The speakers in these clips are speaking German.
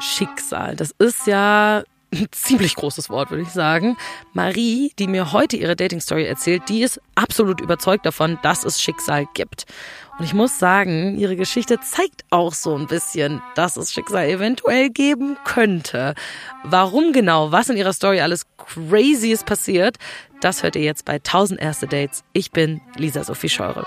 Schicksal. Das ist ja ein ziemlich großes Wort, würde ich sagen. Marie, die mir heute ihre Dating-Story erzählt, die ist absolut überzeugt davon, dass es Schicksal gibt. Und ich muss sagen, ihre Geschichte zeigt auch so ein bisschen, dass es Schicksal eventuell geben könnte. Warum genau, was in ihrer Story alles crazy ist passiert, das hört ihr jetzt bei 1000 erste Dates. Ich bin Lisa Sophie Scheure.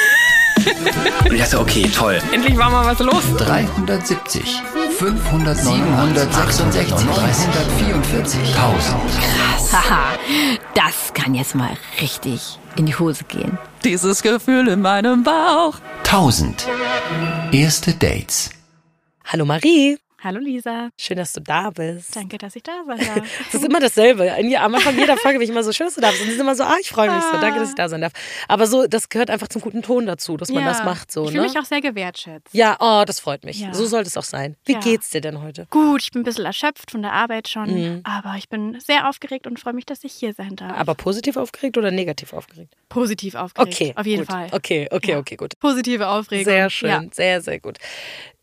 Und ich dachte, okay, toll. Endlich war mal was los. 370, 500, 766, 344, 1000. Haha, das kann jetzt mal richtig in die Hose gehen. Dieses Gefühl in meinem Bauch. 1000. Erste Dates. Hallo Marie, Hallo Lisa, schön, dass du da bist. danke, dass ich da sein darf. Es ist immer dasselbe. In- Am Anfang jeder Folge bin ich immer so, schön, dass du da bist. Und die sind immer so, ah, ich freue mich so, danke, dass ich da sein darf. Aber so, das gehört einfach zum guten Ton dazu, dass man das macht so, ich fühle ne? mich auch sehr gewertschätzt. Ja, oh, das freut mich. Ja. So sollte es auch sein. Wie Ja. geht's dir denn heute? Gut, ich bin ein bisschen erschöpft von der Arbeit schon, Mhm. aber ich bin sehr aufgeregt und freue mich, dass ich hier sein darf. Aber positiv aufgeregt oder negativ aufgeregt? positiv aufgeregt. Okay. Auf jeden gut. Fall. Okay, okay, Ja. okay, gut. Positive Aufregung. Sehr schön, Ja. sehr, sehr gut.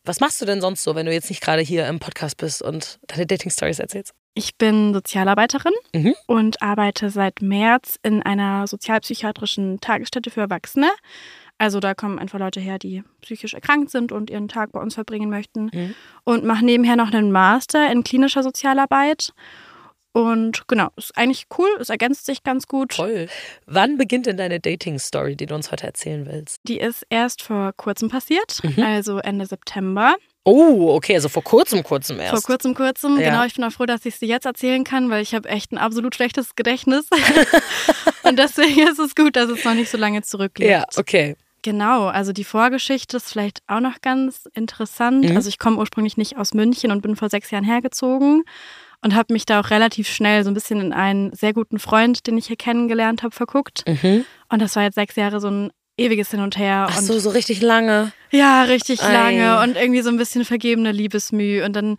Was machst du denn sonst so, wenn du jetzt nicht gerade hier im Podcast bist und deine Dating-Stories erzählst? Ich bin Sozialarbeiterin Mhm. und arbeite seit März in einer sozialpsychiatrischen Tagesstätte für Erwachsene. Also da kommen einfach Leute her, die psychisch erkrankt sind und ihren Tag bei uns verbringen möchten. Mhm. Und mache nebenher noch einen Master in klinischer Sozialarbeit. Und genau, ist eigentlich cool, es ergänzt sich ganz gut. Toll. Wann beginnt denn deine Dating-Story, die du uns heute erzählen willst? Die ist erst vor kurzem passiert, Mhm. also Ende September. Oh, okay, also vor kurzem, kurzem erst. Vor kurzem, kurzem. Ja. Genau, ich bin auch froh, dass ich sie jetzt erzählen kann, weil ich habe echt ein absolut schlechtes Gedächtnis. Und deswegen ist es gut, dass es noch nicht so lange zurückliegt. Ja, okay. Genau, also die Vorgeschichte ist vielleicht auch noch ganz interessant. Mhm. Also ich komme ursprünglich nicht aus München und bin vor sechs Jahren hergezogen und habe mich da auch relativ schnell so ein bisschen in einen sehr guten Freund, den ich hier kennengelernt habe, verguckt. Mhm. Und das war jetzt sechs Jahre so ein ewiges Hin und Her. Ach und so, so richtig lange. ja, richtig Ei. lange und irgendwie so ein bisschen vergebene Liebesmüh. Und dann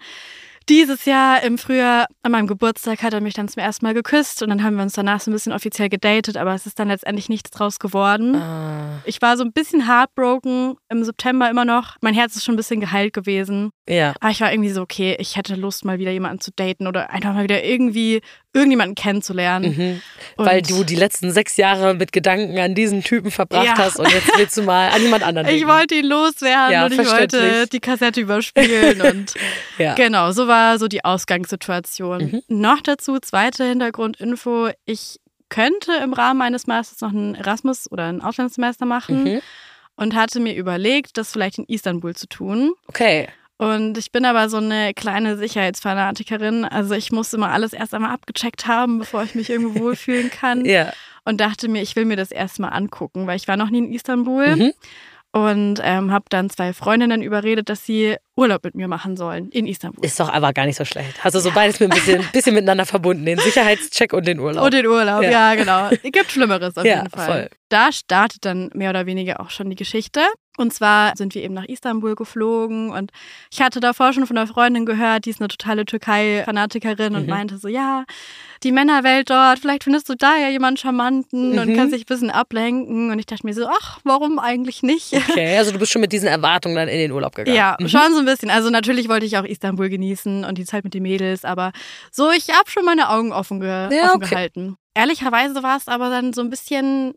dieses Jahr im Frühjahr an meinem Geburtstag hat er mich dann zum ersten Mal geküsst und dann haben wir uns danach so ein bisschen offiziell gedatet, aber es ist dann letztendlich nichts draus geworden. Ah, Ich war so ein bisschen heartbroken im September immer noch. Mein Herz ist schon ein bisschen geheilt gewesen. ja. Aber ich war irgendwie so, okay, ich hätte Lust, mal wieder jemanden zu daten oder einfach mal wieder irgendwie irgendjemanden kennenzulernen. Mhm. Weil du die letzten sechs Jahre mit Gedanken an diesen Typen verbracht Ja. hast und jetzt willst du mal an jemand anderen Ich wollte ihn loswerden Ja, und ich wollte die Kassette überspielen und Ja. genau, so war so die Ausgangssituation. Mhm. Noch dazu, zweite Hintergrundinfo, ich könnte im Rahmen meines Masters noch einen Erasmus oder ein Auslandssemester machen Mhm. und hatte mir überlegt, das vielleicht in Istanbul zu tun. Okay. Und ich bin aber so eine kleine Sicherheitsfanatikerin. Also ich muss immer alles erst einmal abgecheckt haben, bevor ich mich irgendwo wohlfühlen kann. Ja. Und dachte mir, ich will mir das erstmal angucken, weil ich war noch nie in Istanbul. Mhm. Und ähm, habe dann zwei Freundinnen überredet, dass sie Urlaub mit mir machen sollen in Istanbul. Ist doch aber gar nicht so schlecht. Du so beides mit ein bisschen, bisschen miteinander verbunden, den Sicherheitscheck und den Urlaub. Und den Urlaub, Ja. ja, genau. Gibt Schlimmeres auf Ja, jeden Fall. voll. Da startet dann mehr oder weniger auch schon die Geschichte. Und zwar sind wir eben nach Istanbul geflogen und ich hatte davor schon von einer Freundin gehört, die ist eine totale Türkei-Fanatikerin und Mhm. meinte so, ja, die Männerwelt dort, vielleicht findest du da ja jemanden Charmanten und Mhm. kannst dich ein bisschen ablenken. Und ich dachte mir so, ach, warum eigentlich nicht? Okay, also du bist schon mit diesen Erwartungen dann in den Urlaub gegangen. Ja, Mhm. schon so ein bisschen. Also natürlich wollte ich auch Istanbul genießen und die Zeit mit den Mädels, aber so, ich habe schon meine Augen offen, ge Ja, offen okay. gehalten. Ehrlicherweise war es aber dann so ein bisschen,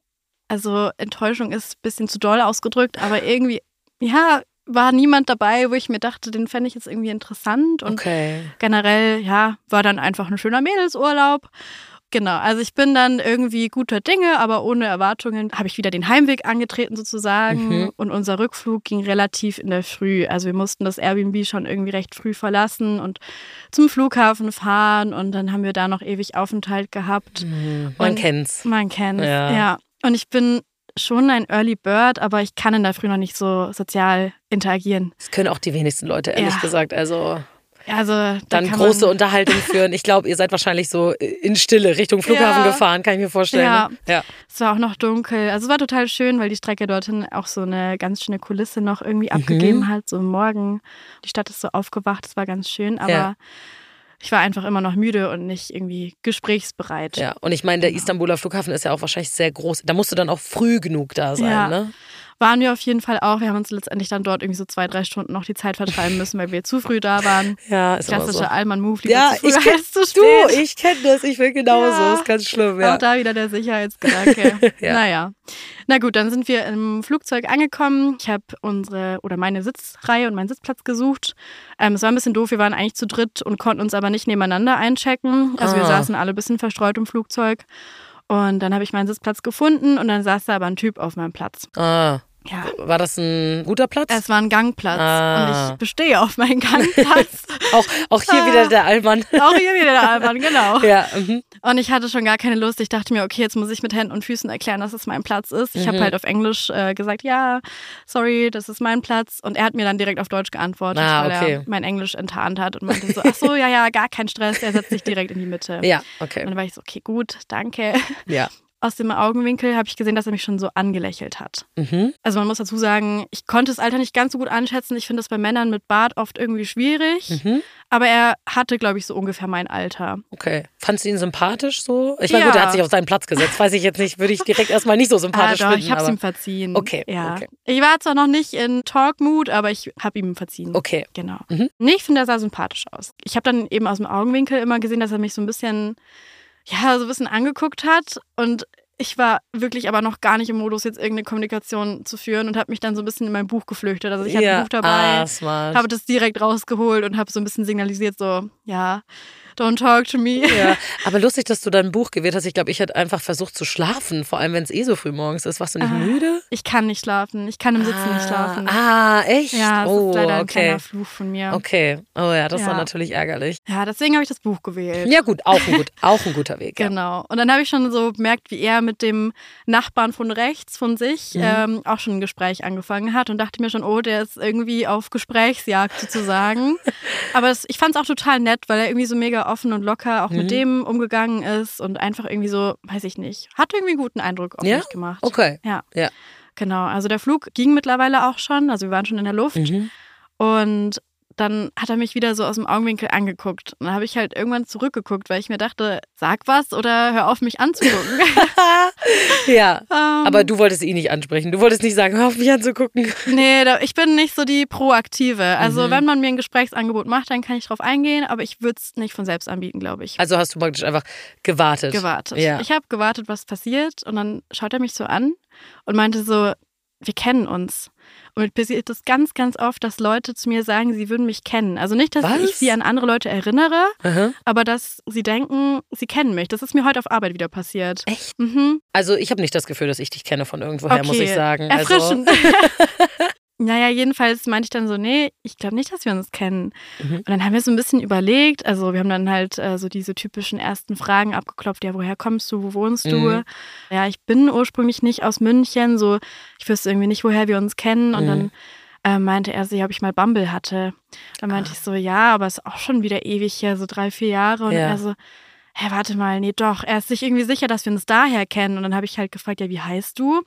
also Enttäuschung ist ein bisschen zu doll ausgedrückt, aber irgendwie, ja, war niemand dabei, wo ich mir dachte, den fände ich jetzt irgendwie interessant und Okay. generell, ja, war dann einfach ein schöner Mädelsurlaub. Genau, also ich bin dann irgendwie guter Dinge, aber ohne Erwartungen habe ich wieder den Heimweg angetreten sozusagen Mhm. und unser Rückflug ging relativ in der Früh. Also wir mussten das Airbnb schon irgendwie recht früh verlassen und zum Flughafen fahren und dann haben wir da noch ewig Aufenthalt gehabt. Mhm. Man Und- kennt's. Man kennt's, Ja. ja. Und ich bin schon ein Early Bird, aber ich kann in der Früh noch nicht so sozial interagieren. Das können auch die wenigsten Leute, ehrlich Ja. gesagt. Also Also da dann große Unterhaltung führen. Ich glaube, ihr seid wahrscheinlich so in Stille Richtung Flughafen Ja. gefahren, kann ich mir vorstellen. Ja. ne? ja. Es war auch noch dunkel. Also es war total schön, weil die Strecke dorthin auch so eine ganz schöne Kulisse noch irgendwie Mhm. abgegeben hat. So morgen. Die Stadt ist so aufgewacht. Es war ganz schön, aber Ja. Ich war einfach immer noch müde und nicht irgendwie gesprächsbereit. Ja, und ich meine, der Genau. Istanbuler Flughafen ist ja auch wahrscheinlich sehr groß. Da musst du dann auch früh genug da sein, Ja. ne? Waren wir auf jeden Fall auch. Wir haben uns letztendlich dann dort irgendwie so zwei, drei Stunden noch die Zeit vertreiben müssen, weil wir zu früh da waren. Ja, ist immer Klassischer so. Allmann-Move. lieber Ja, zu früh ich kenn, als zu du, spät. ich kenne das, ich will genauso, Ja. ist ganz schlimm, ja. Auch da wieder der Sicherheitsgedanke. Ja. Naja. Na gut, dann sind wir im Flugzeug angekommen. Ich habe unsere oder meine Sitzreihe und meinen Sitzplatz gesucht. Ähm, es war ein bisschen doof, wir waren eigentlich zu dritt und konnten uns aber nicht nebeneinander einchecken. Also wir Ah. saßen alle ein bisschen verstreut im Flugzeug. Und dann habe ich meinen Sitzplatz gefunden und dann saß da aber ein Typ auf meinem Platz. Ah, Ja. war das ein guter Platz? Es war ein Gangplatz Ah. und ich bestehe auf meinen Gangplatz. auch, auch hier Ah. wieder der Allmann. Auch hier wieder der Alban, genau. ja, mhm. Und ich hatte schon gar keine Lust. Ich dachte mir, okay, jetzt muss ich mit Händen und Füßen erklären, dass es mein Platz ist. Ich Mhm. habe halt auf Englisch äh, gesagt, ja, sorry, das ist mein Platz. Und er hat mir dann direkt auf Deutsch geantwortet, Ah, weil okay. er mein Englisch enttarnt hat und meinte so, ach so, ja, ja, gar kein Stress, er setzt sich direkt in die Mitte. ja, okay. Und dann war ich so, okay, gut, danke. Ja. Aus dem Augenwinkel habe ich gesehen, dass er mich schon so angelächelt hat. Mhm. Also man muss dazu sagen, ich konnte das Alter nicht ganz so gut einschätzen. Ich finde das bei Männern mit Bart oft irgendwie schwierig. Mhm. Aber er hatte, glaube ich, so ungefähr mein Alter. Okay. Fandst du ihn sympathisch so? Ich meine, Ja. gut, er hat sich auf seinen Platz gesetzt. Weiß ich jetzt nicht, würde ich direkt erstmal nicht so sympathisch ah, doch, finden. ich habe es ihm verziehen. Okay, Ja. okay. Ich war zwar noch nicht in Talk-Mood, aber ich habe ihm verziehen. Okay. Genau. Mhm. Nee, ich finde, er sah sympathisch aus. Ich habe dann eben aus dem Augenwinkel immer gesehen, dass er mich so ein bisschen, ja, so ein bisschen angeguckt hat. Und ich war wirklich aber noch gar nicht im Modus, jetzt irgendeine Kommunikation zu führen und habe mich dann so ein bisschen in mein Buch geflüchtet. Also ich hatte ja. ein Buch dabei, Ah, habe das direkt rausgeholt und habe so ein bisschen signalisiert, so, ja, don't talk to me. Ja, aber lustig, dass du dein Buch gewählt hast. Ich glaube, ich hätte einfach versucht zu schlafen, vor allem wenn es eh so früh morgens ist. Warst du nicht müde? Ich kann nicht schlafen. Ich kann im Sitzen nicht schlafen. Ah, echt? Ja, das oh, ist leider ein okay. kleiner Fluch von mir. Okay. Oh ja, das war Ja. natürlich ärgerlich. Ja, deswegen habe ich das Buch gewählt. Ja, gut, auch ein, gut, auch ein guter Weg. Ja. Genau. Und dann habe ich schon so bemerkt, wie er mit dem Nachbarn von rechts von sich Mhm. ähm, auch schon ein Gespräch angefangen hat und dachte mir schon, oh, der ist irgendwie auf Gesprächsjagd sozusagen. Aber es, ich fand es auch total nett, weil er irgendwie so mega offen und locker auch Mhm. mit dem umgegangen ist und einfach irgendwie so, weiß ich nicht, hat irgendwie einen guten Eindruck auf Ja? mich gemacht. Okay. Ja. Ja. Genau. Also der Flug ging mittlerweile auch schon, also wir waren schon in der Luft. Mhm. Und dann hat er mich wieder so aus dem Augenwinkel angeguckt. Und dann habe ich halt irgendwann zurückgeguckt, weil ich mir dachte, sag was oder hör auf, mich anzugucken. Ja. Ähm, Aber du wolltest ihn nicht ansprechen. Du wolltest nicht sagen, hör auf mich anzugucken. nee, da, ich bin nicht so die Proaktive. Also Mhm. wenn man mir ein Gesprächsangebot macht, dann kann ich drauf eingehen, aber ich würde es nicht von selbst anbieten, glaube ich. Also hast du praktisch einfach gewartet. Gewartet. Ja. Ich habe gewartet, was passiert und dann schaut er mich so an und meinte so, wir kennen uns. Und mir passiert das ganz, ganz oft, dass Leute zu mir sagen, sie würden mich kennen. Also nicht, dass Was? ich sie an andere Leute erinnere, Aha. aber dass sie denken, sie kennen mich. Das ist mir heute auf Arbeit wieder passiert. Echt? Mhm. Also ich habe nicht das Gefühl, dass ich dich kenne von irgendwoher, Okay. muss ich sagen. Also, Erfrischend. naja, jedenfalls meinte ich dann so, nee, ich glaube nicht, dass wir uns kennen. Mhm. Und dann haben wir so ein bisschen überlegt, also wir haben dann halt äh, so diese typischen ersten Fragen abgeklopft, ja, woher kommst du, wo wohnst du? Mhm. Ja, ich bin ursprünglich nicht aus München, so ich wüsste irgendwie nicht, woher wir uns kennen. Und Mhm. dann äh, meinte er ja, ob ich mal Bumble hatte. Dann meinte Ah. ich so, ja, aber ist auch schon wieder ewig her, so drei, vier Jahre. Und Ja. er so, hä, warte mal, nee, doch, er ist sich irgendwie sicher, dass wir uns daher kennen. Und dann habe ich halt gefragt, ja, wie heißt du?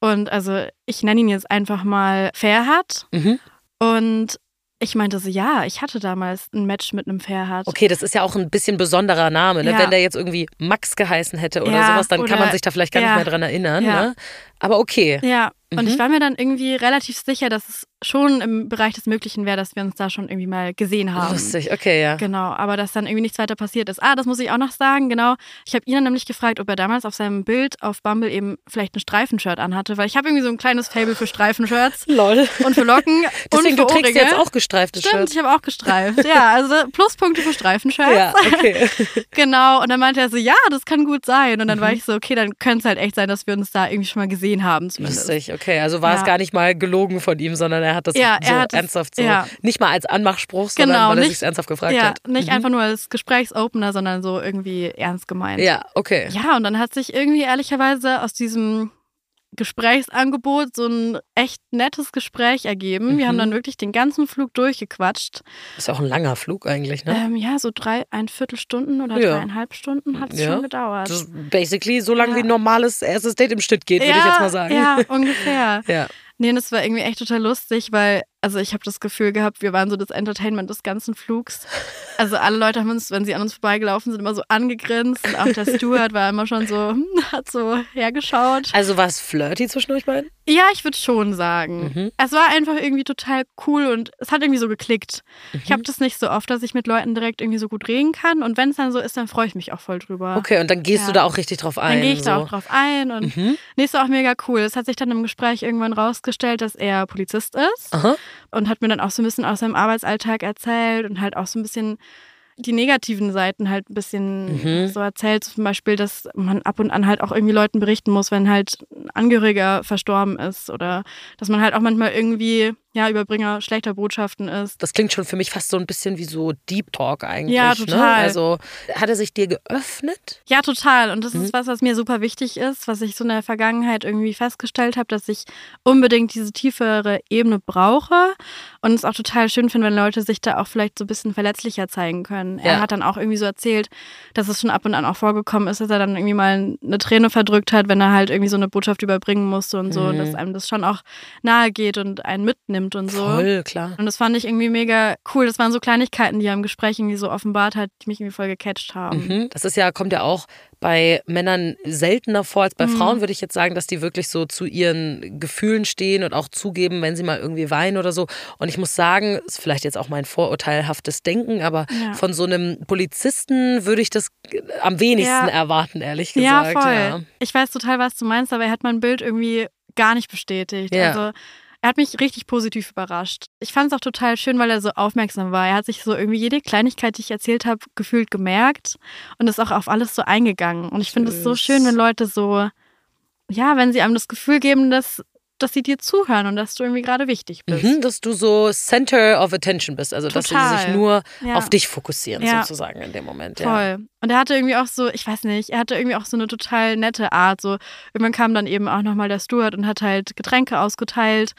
Und also ich nenne ihn jetzt einfach mal Ferhat. Mhm. Und ich meinte so, ja, ich hatte damals ein Match mit einem Ferhat. Okay, das ist ja auch ein bisschen besonderer Name. Ne? Ja. Wenn der jetzt irgendwie Max geheißen hätte oder Ja, sowas, dann kann oder- man sich da vielleicht gar ja. nicht mehr dran erinnern. Ne? Aber okay. Ja, und Mhm. ich war mir dann irgendwie relativ sicher, dass es schon im Bereich des Möglichen wäre, dass wir uns da schon irgendwie mal gesehen haben. Lustig, okay, ja. Genau, aber dass dann irgendwie nichts weiter passiert ist. Ah, das muss ich auch noch sagen, genau. Ich habe ihn dann nämlich gefragt, ob er damals auf seinem Bild auf Bumble eben vielleicht ein Streifenshirt anhatte, weil ich habe irgendwie so ein kleines Fable für Streifenshirts Lol. und für Locken Deswegen, und für du trägst Ohrringe. jetzt auch gestreifte Stimmt, Shirts. ich habe auch gestreift. Ja, also Pluspunkte für Streifenshirts. Ja, okay. Genau, und dann meinte er so, ja, das kann gut sein. Und dann Mhm. war ich so, okay, dann könnte es halt echt sein, dass wir uns da irgendwie schon mal gesehen haben zumindest. Lustig, okay. Also war es Ja. gar nicht mal gelogen von ihm, sondern er hat das Ja, so er hat es- ernsthaft so, ja. nicht mal als Anmachspruch, sondern Genau, weil er sich ernsthaft gefragt Ja, hat. nicht Mhm. einfach nur als Gesprächsopener, sondern so irgendwie ernst gemeint. Ja, okay. Ja, und dann hat sich irgendwie ehrlicherweise aus diesem Gesprächsangebot so ein echt nettes Gespräch ergeben. Wir haben Mhm. dann wirklich den ganzen Flug durchgequatscht. Ist ja auch ein langer Flug eigentlich, ne? Ähm, ja, so drei, ein Viertelstunden oder Ja. dreieinhalb Stunden hat es Ja. schon gedauert. Das ist basically so lange Ja. wie ein normales erstes Date im Schnitt geht, würde ich jetzt mal sagen. Ja, ungefähr. Ja. Nee, das war irgendwie echt total lustig, weil, also ich habe das Gefühl gehabt, wir waren so das Entertainment des ganzen Flugs. Also alle Leute haben uns, wenn sie an uns vorbeigelaufen sind, immer so angegrinst und auch der Steward war immer schon so, hm, hat so hergeschaut. Also war es flirty zwischen euch beiden? Ja, ich würde schon sagen. Mhm. Es war einfach irgendwie total cool und es hat irgendwie so geklickt. Ich Mhm. habe das nicht so oft, dass ich mit Leuten direkt irgendwie so gut reden kann und wenn es dann so ist, dann freue ich mich auch voll drüber. Okay, und dann gehst Ja. du da auch richtig drauf ein. Dann gehe ich so. da auch drauf ein und Mhm. nee, ist auch mega cool. Es hat sich dann im Gespräch irgendwann rausgestellt, dass er Polizist ist Aha. Und hat mir dann auch so ein bisschen aus seinem Arbeitsalltag erzählt und halt auch so ein bisschen die negativen Seiten halt ein bisschen Mhm. so erzählt. Zum Beispiel, dass man ab und an halt auch irgendwie Leuten berichten muss, wenn halt ein Angehöriger verstorben ist oder dass man halt auch manchmal irgendwie, ja, Überbringer schlechter Botschaften ist. Das klingt schon für mich fast so ein bisschen wie so Deep Talk eigentlich. Ja, Ne? total. Also hat er sich dir geöffnet? Ja, total. Und das Mhm. ist was, was mir super wichtig ist, was ich so in der Vergangenheit irgendwie festgestellt habe, dass ich unbedingt diese tiefere Ebene brauche. Und es auch total schön finde, wenn Leute sich da auch vielleicht so ein bisschen verletzlicher zeigen können. Er Ja. hat dann auch irgendwie so erzählt, dass es schon ab und an auch vorgekommen ist, dass er dann irgendwie mal eine Träne verdrückt hat, wenn er halt irgendwie so eine Botschaft überbringen musste und so. Mhm. dass einem das schon auch nahe geht und einen mitnimmt und so. Voll, klar. Und das fand ich irgendwie mega cool. Das waren so Kleinigkeiten, die er im Gespräch irgendwie so offenbart hat, die mich irgendwie voll gecatcht haben. Mhm. Das ist ja, kommt ja auch bei Männern seltener vor als bei Mhm. Frauen, würde ich jetzt sagen, dass die wirklich so zu ihren Gefühlen stehen und auch zugeben, wenn sie mal irgendwie weinen oder so. Und ich muss sagen, ist vielleicht jetzt auch mein vorurteilhaftes Denken, aber Ja. von so einem Polizisten würde ich das am wenigsten Ja. erwarten, ehrlich Ja, gesagt. voll. Ich weiß total, was du meinst, aber er hat mein Bild irgendwie gar nicht bestätigt. Ja. Also er hat mich richtig positiv überrascht. Ich fand es auch total schön, weil er so aufmerksam war. Er hat sich so irgendwie jede Kleinigkeit, die ich erzählt habe, gefühlt gemerkt und ist auch auf alles so eingegangen. Und ich finde es so schön, wenn Leute so, ja, wenn sie einem das Gefühl geben, dass, dass sie dir zuhören und dass du irgendwie gerade wichtig bist. Mhm, dass du so Center of Attention bist, also dass sie Total. sich nur Ja. auf dich fokussieren, Ja. sozusagen in dem Moment. Ja. Voll. Und er hatte irgendwie auch so, ich weiß nicht, er hatte irgendwie auch so eine total nette Art. So, irgendwann kam dann eben auch nochmal der Stuart und hat halt Getränke ausgeteilt.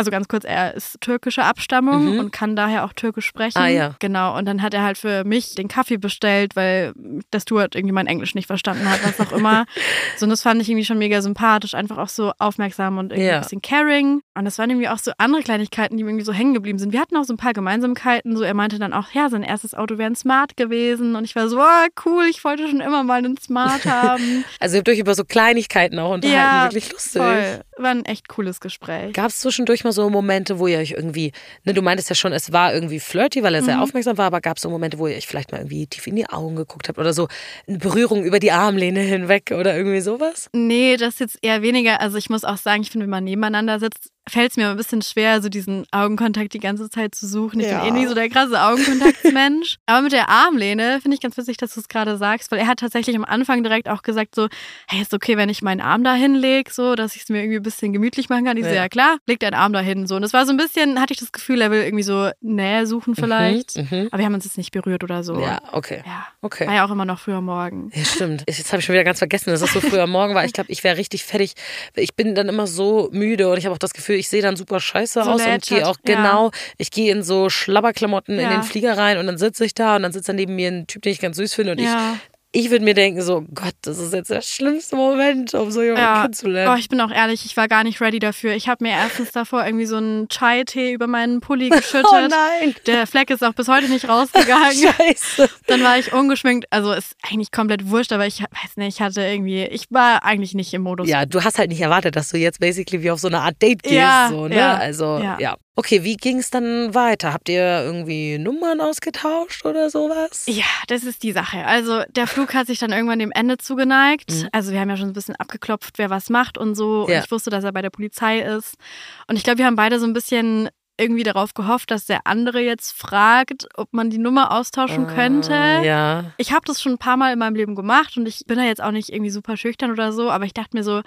Also ganz kurz, er ist türkischer Abstammung Mhm. und kann daher auch türkisch sprechen. Ah, ja. Genau. Und dann hat er halt für mich den Kaffee bestellt, weil der Stuart irgendwie mein Englisch nicht verstanden hat, was auch immer. so, und das fand ich irgendwie schon mega sympathisch, einfach auch so aufmerksam und irgendwie Ja. ein bisschen caring. Und das waren irgendwie auch so andere Kleinigkeiten, die mir irgendwie so hängen geblieben sind. Wir hatten auch so ein paar Gemeinsamkeiten. So, er meinte dann auch, ja, sein erstes Auto wäre ein Smart gewesen. Und ich war so, oh, cool, ich wollte schon immer mal einen Smart haben. Also ihr habt euch über so Kleinigkeiten auch unterhalten, ja, wirklich lustig. voll. War ein echt cooles Gespräch. Gab es zwischendurch mal so Momente, wo ihr euch irgendwie, ne, du meintest ja schon, es war irgendwie flirty, weil er sehr Mhm. aufmerksam war, aber gab es so Momente, wo ihr euch vielleicht mal irgendwie tief in die Augen geguckt habt oder so eine Berührung über die Armlehne hinweg oder irgendwie sowas? Nee, das jetzt eher weniger. Also ich muss auch sagen, ich finde, wenn man nebeneinander sitzt, fällt es mir ein bisschen schwer, so diesen Augenkontakt die ganze Zeit zu suchen. Ich Ja. bin eh nie so der krasse Augenkontaktsmensch. Aber mit der Armlehne finde ich ganz witzig, dass du es gerade sagst, weil er hat tatsächlich am Anfang direkt auch gesagt so, hey, ist okay, wenn ich meinen Arm da hinlege, so, dass ich es mir irgendwie ein bisschen gemütlich machen kann. Ich so, Ja. ja klar, leg deinen Arm da hin, so. Und es war so ein bisschen, hatte ich das Gefühl, er will irgendwie so Nähe suchen vielleicht. Mhm. Aber wir haben uns jetzt nicht berührt oder so. Ja, okay. Ja. Okay. War ja auch immer noch früher morgen. Ja, stimmt. Jetzt habe ich schon wieder ganz vergessen, dass es so früh am Morgen war. Ich glaube, ich wäre richtig fertig. Ich bin dann immer so müde und ich habe auch das Gefühl, ich sehe dann super scheiße So aus und gehe auch ja. genau, ich gehe in so Schlabberklamotten in Ja. den Flieger rein und dann sitze ich da und dann sitzt dann neben mir ein Typ, den ich ganz süß finde und ich ich würde mir denken so, Gott, das ist jetzt der schlimmste Moment, um so jemanden Ja. kennenzulernen. Oh, ich bin auch ehrlich, ich war gar nicht ready dafür. Ich habe mir erstens davor irgendwie so einen Chai-Tee über meinen Pulli geschüttet. Oh nein. Der Fleck ist auch bis heute nicht rausgegangen. Scheiße. Dann war ich ungeschminkt. Also ist eigentlich komplett wurscht, aber ich weiß nicht, ich hatte irgendwie, ich war eigentlich nicht im Modus. Ja, du hast halt nicht erwartet, dass du jetzt basically wie auf so eine Art Date gehst. Ja, so, ne? ja, also, ja. ja. Okay, wie ging es dann weiter? Habt ihr irgendwie Nummern ausgetauscht oder sowas? Ja, das ist die Sache. Also der Flug hat sich dann irgendwann dem Ende zugeneigt. Mhm. Also wir haben ja schon ein bisschen abgeklopft, wer was macht und so. Ja. Und ich wusste, dass er bei der Polizei ist. Und ich glaube, wir haben beide so ein bisschen irgendwie darauf gehofft, dass der andere jetzt fragt, ob man die Nummer austauschen könnte. Ah, Ja. Ich habe das schon ein paar Mal in meinem Leben gemacht und ich bin da jetzt auch nicht irgendwie super schüchtern oder so, aber ich dachte mir so,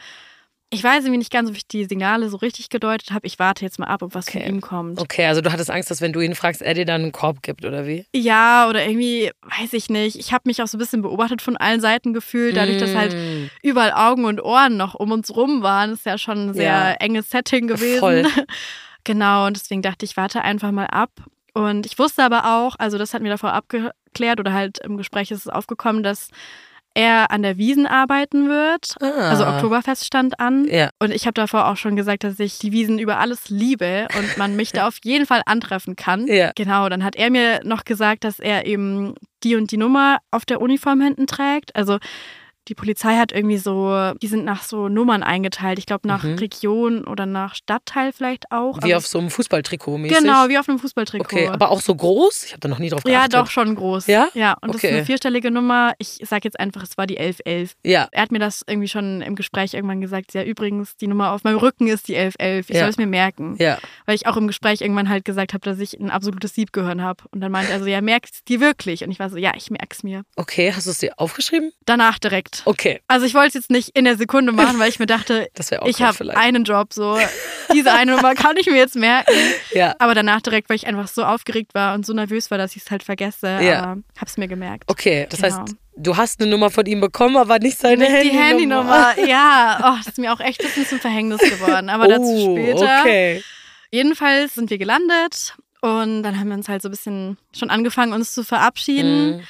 ich weiß irgendwie nicht ganz, ob ich die Signale so richtig gedeutet habe. Ich warte jetzt mal ab, ob was Okay. von ihm kommt. Okay, also du hattest Angst, dass wenn du ihn fragst, er dir dann einen Korb gibt, oder wie? Ja, oder irgendwie, weiß ich nicht. Ich habe mich auch so ein bisschen beobachtet von allen Seiten gefühlt, dadurch, dass halt Mm. überall Augen und Ohren noch um uns rum waren. Das ist ja schon ein sehr Ja. enges Setting gewesen. Voll. genau, und deswegen dachte ich, warte einfach mal ab. Und ich wusste aber auch, also das hatten wir davor abgeklärt oder halt im Gespräch ist es aufgekommen, dass er an der Wiesen arbeiten wird. Ah. Also Oktoberfest stand an. Ja. Und ich habe davor auch schon gesagt, dass ich die Wiesen über alles liebe und man mich da auf jeden Fall antreffen kann. Ja. Genau, dann hat er mir noch gesagt, dass er eben die und die Nummer auf der Uniform hinten trägt. Also die Polizei hat irgendwie so, die sind nach so Nummern eingeteilt. Ich glaube nach Mhm. Region oder nach Stadtteil vielleicht auch. Wie Aber- auf so einem Fußballtrikot mäßig. Genau, wie auf einem Fußballtrikot. Okay, aber auch so groß? Ich habe da noch nie drauf ja, geachtet. doch, schon groß. Ja? Ja, und das ist Okay. eine vierstellige Nummer. Ich sage jetzt einfach, es war die 1111. Ja, Er hat mir das irgendwie schon im Gespräch irgendwann gesagt. Ja, übrigens, die Nummer auf meinem Rücken ist die 1111. Ich Ja. soll es mir merken. ja. Weil ich auch im Gespräch irgendwann halt gesagt habe, dass ich ein absolutes Siebgehirn habe. Und dann meinte er so, ja, merkst du dir wirklich? Und ich war so, ja, ich merk's mir. Okay, hast du es dir aufgeschrieben? Danach direkt. Okay, Also ich wollte es jetzt nicht in der Sekunde machen, weil ich mir dachte, das wäre auch ich habe einen Job, so diese eine Nummer kann ich mir jetzt merken. Ja, Aber danach direkt, weil ich einfach so aufgeregt war und so nervös war, dass ich es halt vergesse. Ja. Aber hab's mir gemerkt. okay. Das Genau. heißt, du hast eine Nummer von ihm bekommen, aber nicht seine Nicht die Handynummer. Handynummer. Ja, oh, das ist mir auch echt ein bisschen zum Verhängnis geworden. Aber dazu oh, später. Okay. Jedenfalls sind wir gelandet und dann haben wir uns halt so ein bisschen schon angefangen, uns zu verabschieden. Mhm.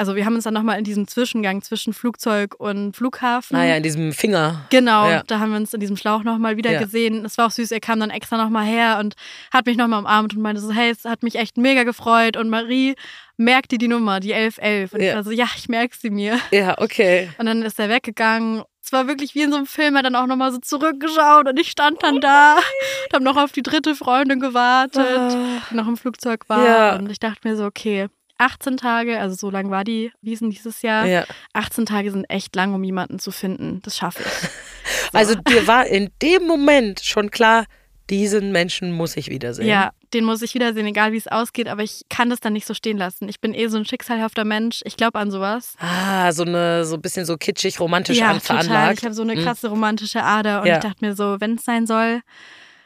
Also wir haben uns dann nochmal in diesem Zwischengang zwischen Flugzeug und Flughafen. Naja, in diesem Finger. Genau, Ja. da haben wir uns in diesem Schlauch nochmal wieder Ja. gesehen. Es war auch süß, er kam dann extra nochmal her und hat mich nochmal umarmt und meinte so, hey, es hat mich echt mega gefreut. Und Marie, merkt dir die Nummer, die 1111. Und Ja. ich war so, ja, ich merke sie mir. Ja, okay. Und dann ist er weggegangen. Es war wirklich wie in so einem Film, er hat dann auch nochmal so zurückgeschaut und ich stand dann da und habe noch auf die dritte Freundin gewartet, die noch im Flugzeug war. Ah. Ja. Und ich dachte mir so, okay, 18 Tage, also so lang war die Wiesen dieses Jahr. Ja. 18 Tage sind echt lang, um jemanden zu finden. Das schaffe ich. Also dir war in dem Moment schon klar, diesen Menschen muss ich wiedersehen. Ja, den muss ich wiedersehen, egal wie es ausgeht, aber ich kann das dann nicht so stehen lassen. Ich bin eh so ein schicksalhafter Mensch. Ich glaube an sowas. Ah, so eine, so ein bisschen so kitschig, romantisch ja, an total. veranlagt. Ich habe so eine Mhm. krasse romantische Ader und Ja. ich dachte mir so, wenn es sein soll,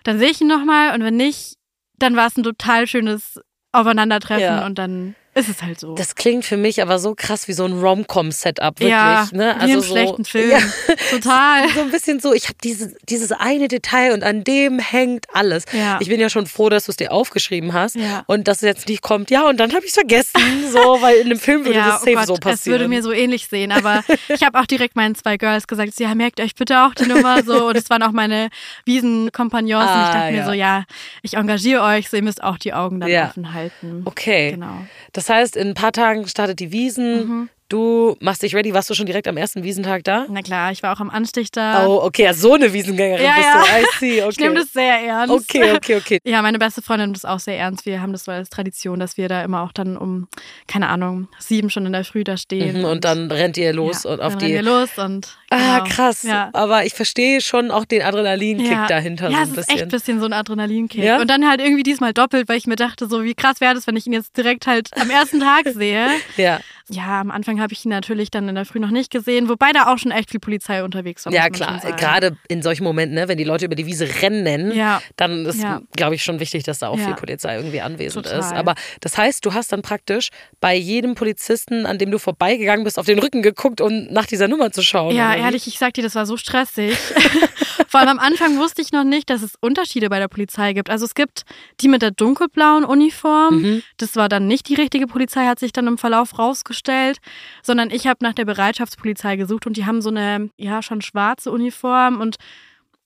dann sehe ich ihn nochmal und wenn nicht, dann war es ein total schönes Aufeinandertreffen Ja. und dann ist es halt so. Das klingt für mich aber so krass wie so ein Rom-Com-Setup, wirklich. ja, ne? wie im so, schlechten Film. Ja, Total. so ein bisschen so, ich habe diese, dieses eine Detail und an dem hängt alles. Ja. Ich bin ja schon froh, dass du es dir aufgeschrieben hast Ja. und dass es jetzt nicht kommt, ja, und dann habe ich es vergessen, so, weil in einem Film würde das safe oh Gott, so es passieren. würde mir so ähnlich sehen, aber ich habe auch direkt meinen zwei Girls gesagt, ja, merkt euch bitte auch die Nummer so und es waren auch meine Wiesenkompagnons und ich Ah, dachte mir so, ja, ich engagiere euch, so ihr müsst auch die Augen dann offen halten. okay. Genau. Das heißt, in ein paar Tagen startet die Wiesen. Mhm. Du machst dich ready. Warst du schon direkt am ersten Wiesentag da? Na klar, ich war auch am Anstich da. Oh, okay. Ja, so eine Wiesengängerin Ja, bist du. I see. Okay. Ich nehme das sehr ernst. Okay, okay, okay. Ja, meine beste Freundin nimmt das auch sehr ernst. Wir haben das so als Tradition, dass wir da immer auch dann um, keine Ahnung, sieben schon in der Früh da stehen. Mhm, und dann rennt ihr los ja, und auf dann die. rennen wir los und Ah, genau. krass. Ja. Aber ich verstehe schon auch den Adrenalinkick ja. dahinter Ja, so ein ist bisschen. echt ein bisschen so ein Adrenalinkick. Ja? Und dann halt irgendwie diesmal doppelt, weil ich mir dachte, so wie krass wäre das, wenn ich ihn jetzt direkt halt am ersten Tag sehe. ja, Ja, am Anfang habe ich ihn natürlich dann in der Früh noch nicht gesehen, wobei da auch schon echt viel Polizei unterwegs war. ja klar. Gerade in solchen Momenten, ne, wenn die Leute über die Wiese rennen, Ja. dann ist, Ja. glaube ich, schon wichtig, dass da auch Ja. viel Polizei irgendwie anwesend Total. ist. Aber das heißt, du hast dann praktisch bei jedem Polizisten, an dem du vorbeigegangen bist, auf den Rücken geguckt, um nach dieser Nummer zu schauen. Ja, wie? Ehrlich, ich sag dir, das war so stressig. Vor allem am Anfang wusste ich noch nicht, dass es Unterschiede bei der Polizei gibt. Also es gibt die mit der dunkelblauen Uniform. Mhm. Das war dann nicht die richtige Polizei, hat sich dann im Verlauf rausgestellt, sondern ich habe nach der Bereitschaftspolizei gesucht und die haben so eine, ja, schon schwarze Uniform und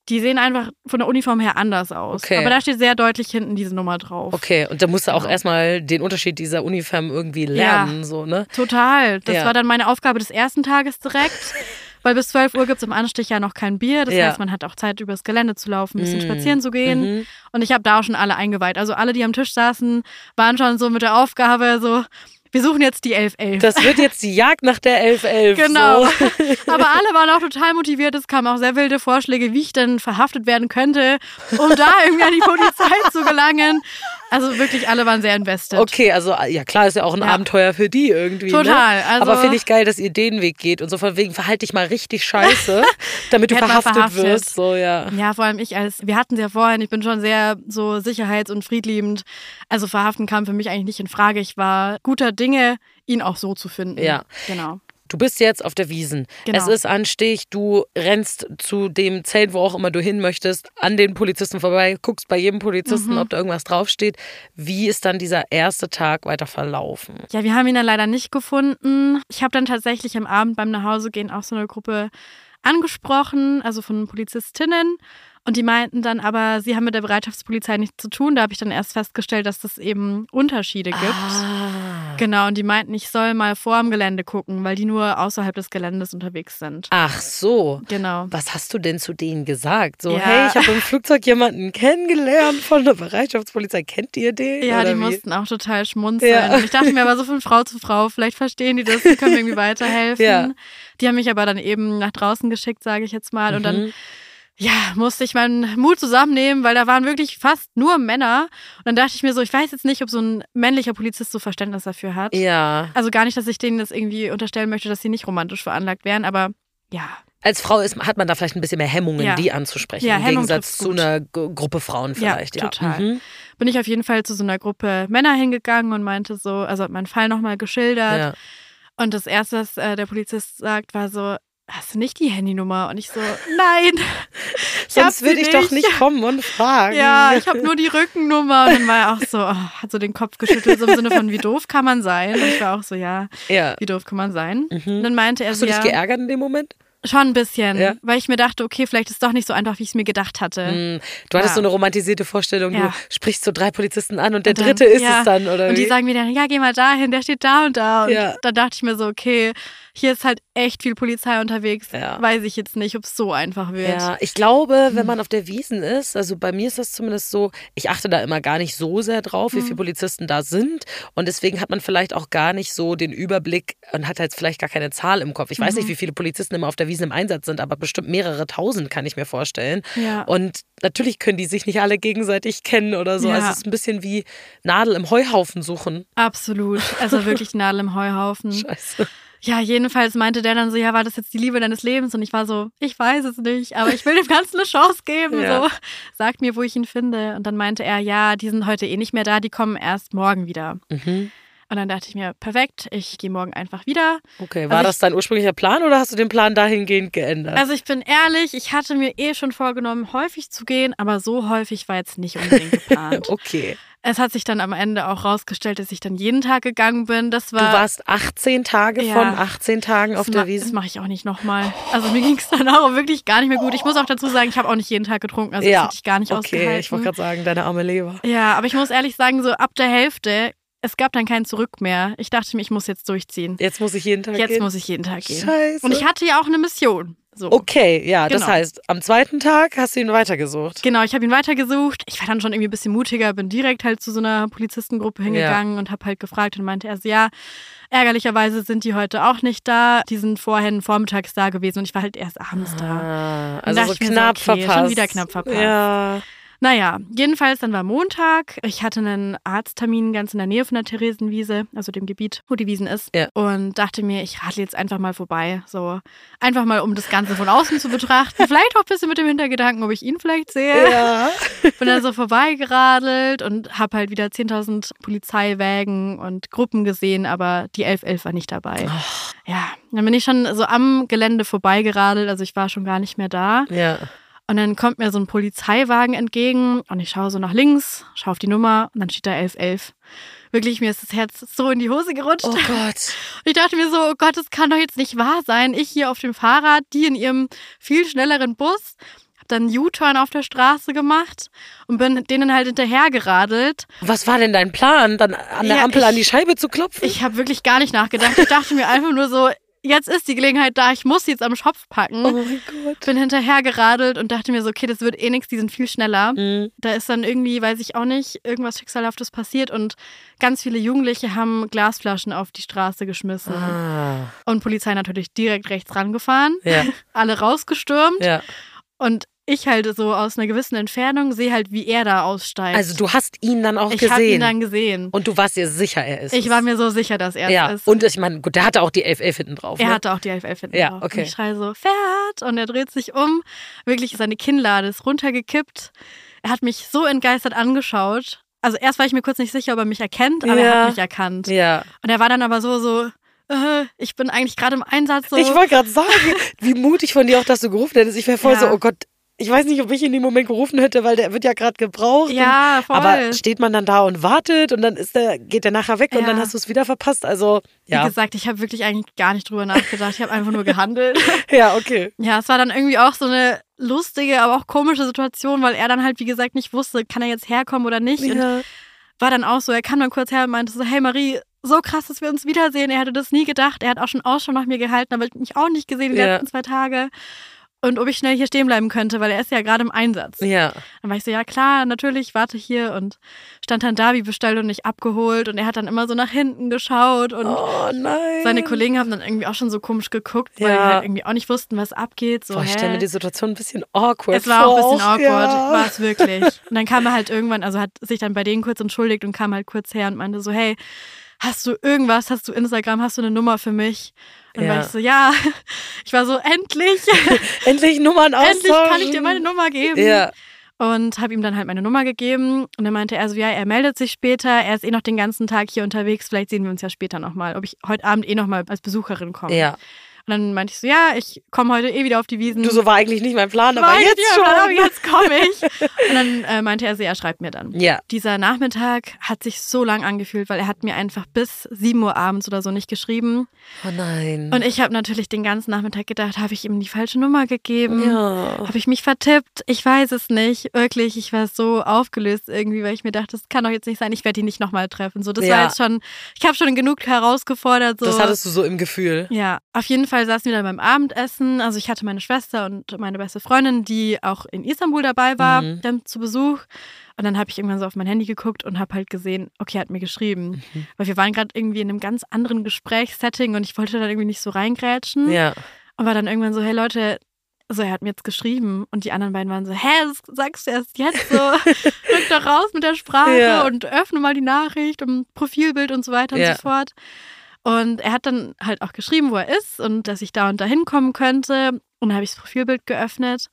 die sehen einfach von der Uniform her anders aus. Okay. Aber da steht sehr deutlich hinten diese Nummer drauf. Okay, und da musst du auch Genau. erstmal den Unterschied dieser Uniform irgendwie lernen, so, ne? Total. Das Ja. war dann meine Aufgabe des ersten Tages direkt. Weil bis 12 Uhr gibt es im Anstich ja noch kein Bier. Das Ja. heißt, man hat auch Zeit, übers Gelände zu laufen, ein bisschen Mm. spazieren zu gehen. Mhm. Und ich habe da auch schon alle eingeweiht. Also alle, die am Tisch saßen, waren schon so mit der Aufgabe so, wir suchen jetzt die 1111. Das wird jetzt die Jagd nach der 1111. Genau. So. Aber alle waren auch total motiviert. Es kamen auch sehr wilde Vorschläge, wie ich denn verhaftet werden könnte, um da irgendwie an die Polizei zu gelangen. Also wirklich alle waren sehr invested. Okay, also ja klar, ist ja auch ein Ja. Abenteuer für die irgendwie. Total, Ne? also- Aber finde ich geil, dass ihr den Weg geht und so von wegen verhalte dich mal richtig scheiße, damit du verhaftet, verhaftet. wirst. So ja. Ja, vor allem ich als, wir hatten es ja vorhin, ich bin schon sehr so sicherheits- und friedliebend. Also verhaften kam für mich eigentlich nicht in Frage. Ich war guter Dinge, ihn auch so zu finden. Ja. Genau. Du bist jetzt auf der Wiesen. Genau. Es ist Anstich, du rennst zu dem Zelt, wo auch immer du hin möchtest, an den Polizisten vorbei, guckst bei jedem Polizisten, Mhm. ob da irgendwas draufsteht. Wie ist dann dieser erste Tag weiter verlaufen? Ja, wir haben ihn dann leider nicht gefunden. Ich habe dann tatsächlich am Abend beim Nachhausegehen auch so eine Gruppe angesprochen, also von Polizistinnen. Und die meinten dann aber, sie haben mit der Bereitschaftspolizei nichts zu tun. Da habe ich dann erst festgestellt, dass es eben Unterschiede gibt. Ah. Genau, und die meinten, ich soll mal vor dem Gelände gucken, weil die nur außerhalb des Geländes unterwegs sind. Ach so. Genau. Was hast du denn zu denen gesagt? So, Ja. hey, ich habe im Flugzeug jemanden kennengelernt von der Bereitschaftspolizei. Kennt ihr den? Ja, Oder die wie? mussten auch total schmunzeln. Ja. Ich dachte mir aber so von Frau zu Frau, vielleicht verstehen die das, die können mir irgendwie weiterhelfen. Ja. Die haben mich aber dann eben nach draußen geschickt, sage ich jetzt mal. Und dann Mhm. Ja, musste ich meinen Mut zusammennehmen, weil da waren wirklich fast nur Männer. Und dann dachte ich mir so, ich weiß jetzt nicht, ob so ein männlicher Polizist so Verständnis dafür hat. Ja. Also gar nicht, dass ich denen das irgendwie unterstellen möchte, dass sie nicht romantisch veranlagt wären, aber ja. Als Frau ist, hat man da vielleicht ein bisschen mehr Hemmungen, Ja. die anzusprechen. Ja, Im Hemmung Gegensatz zu einer G Gruppe Frauen vielleicht. Ja, total. Mhm. Bin ich auf jeden Fall zu so einer Gruppe Männer hingegangen und meinte so, also hat meinen Fall nochmal geschildert. Ja. Und das erste, was äh, der Polizist sagt, war so, hast du nicht die Handynummer? Und ich so, nein. Sonst würde ich doch nicht kommen und fragen. Ja, ich habe nur die Rückennummer. Und dann war er auch so, oh, hat so den Kopf geschüttelt, so im Sinne von, wie doof kann man sein? Und ich war auch so, ja, Ja. wie doof kann man sein? Mhm. Und dann meinte er Hast so, du dich ja, geärgert in dem Moment? Schon ein bisschen, Ja. weil ich mir dachte, okay, vielleicht ist es doch nicht so einfach, wie ich es mir gedacht hatte. Mhm. Du hattest Ja. so eine romantisierte Vorstellung, Ja. du sprichst so drei Polizisten an und der Und dann- dritte ist es dann, oder Und die wie? sagen mir dann, ja, geh mal dahin, der steht da und da. Und dann dachte ich mir so, okay, hier ist halt echt viel Polizei unterwegs. Weiß ich jetzt nicht, ob es so einfach wird. Ja, ich glaube, Hm. wenn man auf der Wiesen ist, also bei mir ist das zumindest so, ich achte da immer gar nicht so sehr drauf, Hm. wie viele Polizisten da sind. Und deswegen hat man vielleicht auch gar nicht so den Überblick und hat halt vielleicht gar keine Zahl im Kopf. Ich weiß Mhm. nicht, wie viele Polizisten immer auf der Wiesen im Einsatz sind, aber bestimmt mehrere tausend kann ich mir vorstellen. Ja. Und natürlich können die sich nicht alle gegenseitig kennen oder so. Ja. Also es ist ein bisschen wie Nadel im Heuhaufen suchen. Absolut. Also wirklich Nadel im Heuhaufen. Scheiße. Ja, jedenfalls meinte der dann so, ja, war das jetzt die Liebe deines Lebens? Und ich war so, ich weiß es nicht, aber ich will dem Ganzen eine Chance geben. Ja. So, sagt mir, wo ich ihn finde. Und dann meinte er, ja, die sind heute eh nicht mehr da, die kommen erst morgen wieder. Mhm. Und dann dachte ich mir, perfekt, ich gehe morgen einfach wieder. Okay, war Also das dein ursprünglicher Plan oder hast du den Plan dahingehend geändert? Also ich bin ehrlich, ich hatte mir eh schon vorgenommen, häufig zu gehen, aber so häufig war jetzt nicht unbedingt geplant. okay. Es hat sich dann am Ende auch rausgestellt, dass ich dann jeden Tag gegangen bin. Das Du war warst 18 Tage Ja. von 18 Tagen auf der ma- Das Wiese? mache ich auch nicht nochmal. Also mir ging es dann auch wirklich gar nicht mehr gut. Ich muss auch dazu sagen, ich habe auch nicht jeden Tag getrunken. Also das hätte ich gar nicht okay, ausgehalten. ich wollte gerade sagen, deine arme Leber. ja, aber ich muss ehrlich sagen, so ab der Hälfte, es gab dann kein Zurück mehr. Ich dachte mir, ich muss jetzt durchziehen. Jetzt muss ich jeden Tag Jetzt gehen. muss ich jeden Tag gehen. Scheiße. Und ich hatte ja auch eine Mission. So. okay, ja, das Genau. heißt, am zweiten Tag hast du ihn weitergesucht. Genau, ich habe ihn weitergesucht. Ich war dann schon irgendwie ein bisschen mutiger, bin direkt halt zu so einer Polizistengruppe hingegangen und habe halt gefragt und meinte er so, ja, ärgerlicherweise sind die heute auch nicht da. Die sind vorhin vormittags da gewesen und ich war halt erst abends da. Ah, also so mir so, knapp okay, verpasst. schon wieder knapp verpasst. Ja. Naja, jedenfalls dann war Montag. Ich hatte einen Arzttermin ganz in der Nähe von der Theresienwiese, also dem Gebiet, wo die Wiesen ist. Ja. Und dachte mir, ich radle jetzt einfach mal vorbei. So einfach mal, um das Ganze von außen zu betrachten. Vielleicht auch ein bisschen mit dem Hintergedanken, ob ich ihn vielleicht sehe. Ja. Bin dann so vorbeigeradelt und habe halt wieder 10.000 Polizeiwägen und Gruppen gesehen, aber die 1111 war nicht dabei. Ja, dann bin ich schon so am Gelände vorbeigeradelt, also ich war schon gar nicht mehr da. Ja. Und dann kommt mir so ein Polizeiwagen entgegen und ich schaue so nach links, schaue auf die Nummer und dann steht da 1111. Wirklich, mir ist das Herz so in die Hose gerutscht. Oh Gott. Ich dachte mir so, oh Gott, das kann doch jetzt nicht wahr sein. Ich hier auf dem Fahrrad, die in ihrem viel schnelleren Bus. Hab dann U-Turn auf der Straße gemacht und bin denen halt hinterhergeradelt. Was war denn dein Plan, dann an der Ja, Ampel an ich- die Scheibe zu klopfen? Ich habe wirklich gar nicht nachgedacht. Ich dachte mir einfach nur so, jetzt ist die Gelegenheit da, ich muss sie jetzt am Schopf packen. oh mein Gott. Bin hinterhergeradelt und dachte mir so, okay, das wird eh nichts, die sind viel schneller. Mhm. Da ist dann irgendwie, weiß ich auch nicht, irgendwas Schicksalhaftes passiert und ganz viele Jugendliche haben Glasflaschen auf die Straße geschmissen. Ah. Und Polizei natürlich direkt rechts rangefahren, Ja. alle rausgestürmt Ja. und ich halt so aus einer gewissen Entfernung sehe halt, wie er da aussteigt. Also du hast ihn dann auch ich gesehen. habe ihn dann gesehen. und du warst dir sicher, er ist Ich war mir so sicher, dass er ja. ist. Und ich meine, gut, der hatte auch die 1111 hinten drauf. er ne? hatte auch die 1111 hinten Ja, drauf. okay. Und ich schreie so, Pferd! Und er dreht sich um. Wirklich, seine Kinnlade ist runtergekippt. Er hat mich so entgeistert angeschaut. Also erst war ich mir kurz nicht sicher, ob er mich erkennt, aber er Ja. hat mich erkannt. Ja. Und er war dann aber so, so, äh, ich bin eigentlich gerade im Einsatz. So. Ich wollte gerade sagen, wie mutig von dir auch, dass du gerufen hättest. Ich wäre voll Ja. so, oh Gott, ich weiß nicht, ob ich in dem Moment gerufen hätte, weil der wird ja gerade gebraucht. ja, voll. Und, aber steht man dann da und wartet und dann ist der, geht der nachher weg und Ja. dann hast du es wieder verpasst. Also, Wie ja. gesagt, ich habe wirklich eigentlich gar nicht drüber nachgedacht. Ich habe einfach nur gehandelt. Ja, okay. Ja, es war dann irgendwie auch so eine lustige, aber auch komische Situation, weil er dann halt, wie gesagt, nicht wusste, kann er jetzt herkommen oder nicht. Und Ja. war dann auch so, er kam dann kurz her und meinte so, hey Marie, so krass, dass wir uns wiedersehen. Er hätte das nie gedacht. Er hat auch schon Ausschau nach mir gehalten, aber mich auch nicht gesehen die Ja. letzten zwei Tage. Und ob ich schnell hier stehen bleiben könnte, weil er ist ja gerade im Einsatz. Ja. Dann war ich so, ja klar, natürlich, warte hier und stand dann da wie bestellt und nicht abgeholt. Und er hat dann immer so nach hinten geschaut und Oh nein. seine Kollegen haben dann irgendwie auch schon so komisch geguckt, weil Ja. die halt irgendwie auch nicht wussten, was abgeht. So, Boah, ich stelle mir die Situation ein bisschen awkward Es war auch ein vor. bisschen awkward, Ja. war es wirklich. Und dann kam er halt irgendwann, also hat sich dann bei denen kurz entschuldigt und kam halt kurz her und meinte so, hey, hast du irgendwas, hast du Instagram, hast du eine Nummer für mich? Und dann Ja. war ich so, ja. Ich war so, endlich, Endlich Nummern austauschen. endlich kann ich dir meine Nummer geben. Ja. Und habe ihm dann halt meine Nummer gegeben. Und dann meinte er so, ja, er meldet sich später. Er ist eh noch den ganzen Tag hier unterwegs. Vielleicht sehen wir uns ja später nochmal, ob ich heute Abend eh nochmal als Besucherin komme. Ja. Und dann meinte ich so, ja, ich komme heute eh wieder auf die Wiesen. Du, so war eigentlich nicht mein Plan, aber jetzt schon. mehr, aber jetzt komme ich. Und dann äh, meinte er so, er schreibt mir dann. Ja. Dieser Nachmittag hat sich so lang angefühlt, weil er hat mir einfach bis 7 Uhr abends oder so nicht geschrieben. Oh nein. Und ich habe natürlich den ganzen Nachmittag gedacht, habe ich ihm die falsche Nummer gegeben? ja. Habe ich mich vertippt? Ich weiß es nicht. Wirklich, ich war so aufgelöst irgendwie, weil ich mir dachte, das kann doch jetzt nicht sein. Ich werde ihn nicht nochmal treffen. So, das Ja. war jetzt schon, ich habe schon genug herausgefordert. So. Das hattest du so im Gefühl. Ja, auf jeden Fall saßen wir dann beim Abendessen. Also ich hatte meine Schwester und meine beste Freundin, die auch in Istanbul dabei war, Mhm. dann zu Besuch. Und dann habe ich irgendwann so auf mein Handy geguckt und habe halt gesehen, okay, er hat mir geschrieben. Mhm. Weil wir waren gerade irgendwie in einem ganz anderen Gesprächssetting und ich wollte dann irgendwie nicht so reingrätschen. Ja. Und war dann irgendwann so, hey Leute, so, er hat mir jetzt geschrieben. Und die anderen beiden waren so, hä, das sagst du erst jetzt so. Rück doch raus mit der Sprache Ja. und öffne mal die Nachricht und Profilbild und so weiter Ja. und so fort. Und er hat dann halt auch geschrieben, wo er ist und dass ich da und da hinkommen könnte. Und dann habe ich das Profilbild geöffnet.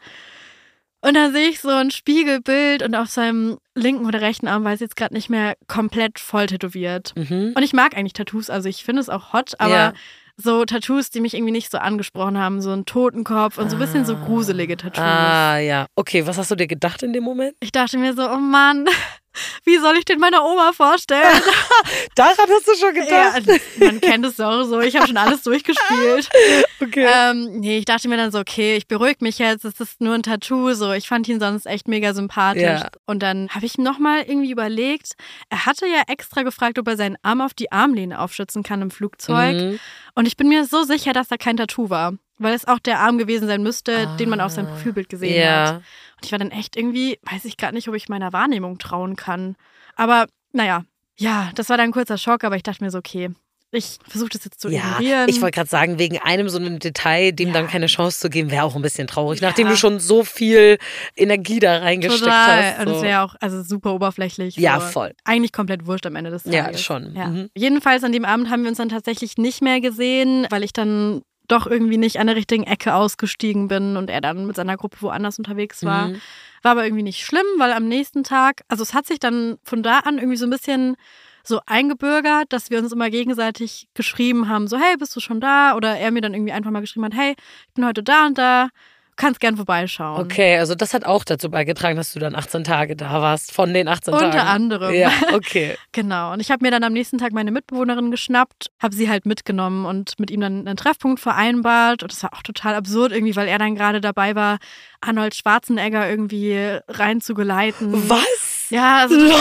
Und da sehe ich so ein Spiegelbild und auf seinem linken oder rechten Arm weiß ich jetzt gerade nicht mehr komplett voll tätowiert. Mhm. Und ich mag eigentlich Tattoos, also ich finde es auch hot, aber Ja. so Tattoos, die mich irgendwie nicht so angesprochen haben, so ein Totenkopf und so ein bisschen so gruselige Tattoos. Ah, ja. Okay, was hast du dir gedacht in dem Moment? Ich dachte mir so, oh Mann, wie soll ich den meiner Oma vorstellen? Daran hast du schon ja, gedacht. man kennt es auch so, ich habe schon alles durchgespielt. Okay. Ähm, nee, ich dachte mir dann so, okay, ich beruhige mich jetzt, es ist nur ein Tattoo, so. Ich fand ihn sonst echt mega sympathisch. Ja. Und dann habe ich nochmal irgendwie überlegt, er hatte ja extra gefragt, ob er seinen Arm auf die Armlehne aufschützen kann im Flugzeug. Mhm. Und ich bin mir so sicher, dass da kein Tattoo war. Weil es auch der Arm gewesen sein müsste, den man auf seinem Profilbild gesehen Ah. Ja. hat. Und ich war dann echt irgendwie, weiß ich gar nicht, ob ich meiner Wahrnehmung trauen kann. Aber naja, ja, das war dann ein kurzer Schock, aber ich dachte mir so, okay, ich versuche das jetzt zu Ja, ignorieren. ich wollte gerade sagen, wegen einem so einem Detail, dem Ja. dann keine Chance zu geben, wäre auch ein bisschen traurig, Ja. nachdem du schon so viel Energie da reingesteckt Total. hast. Und So. es wäre auch also super oberflächlich. Ja, voll. Eigentlich komplett wurscht am Ende des Ja, Tages. schon. Ja. Mhm. Jedenfalls an dem Abend haben wir uns dann tatsächlich nicht mehr gesehen, weil ich dann doch irgendwie nicht an der richtigen Ecke ausgestiegen bin und er dann mit seiner Gruppe woanders unterwegs war. Mhm. War aber irgendwie nicht schlimm, weil am nächsten Tag, also es hat sich dann von da an irgendwie so ein bisschen so eingebürgert, dass wir uns immer gegenseitig geschrieben haben, so hey, bist du schon da? Oder er mir dann irgendwie einfach mal geschrieben hat, hey, ich bin heute da und da, kannst gern vorbeischauen. Okay, also das hat auch dazu beigetragen, dass du dann 18 Tage da warst, von den 18 Tagen. Unter anderem. Ja, okay. Genau. Und ich habe mir dann am nächsten Tag meine Mitbewohnerin geschnappt, habe sie halt mitgenommen und mit ihm dann einen Treffpunkt vereinbart. Und das war auch total absurd irgendwie, weil er dann gerade dabei war, Arnold Schwarzenegger irgendwie reinzugeleiten. Was? Ja, also total,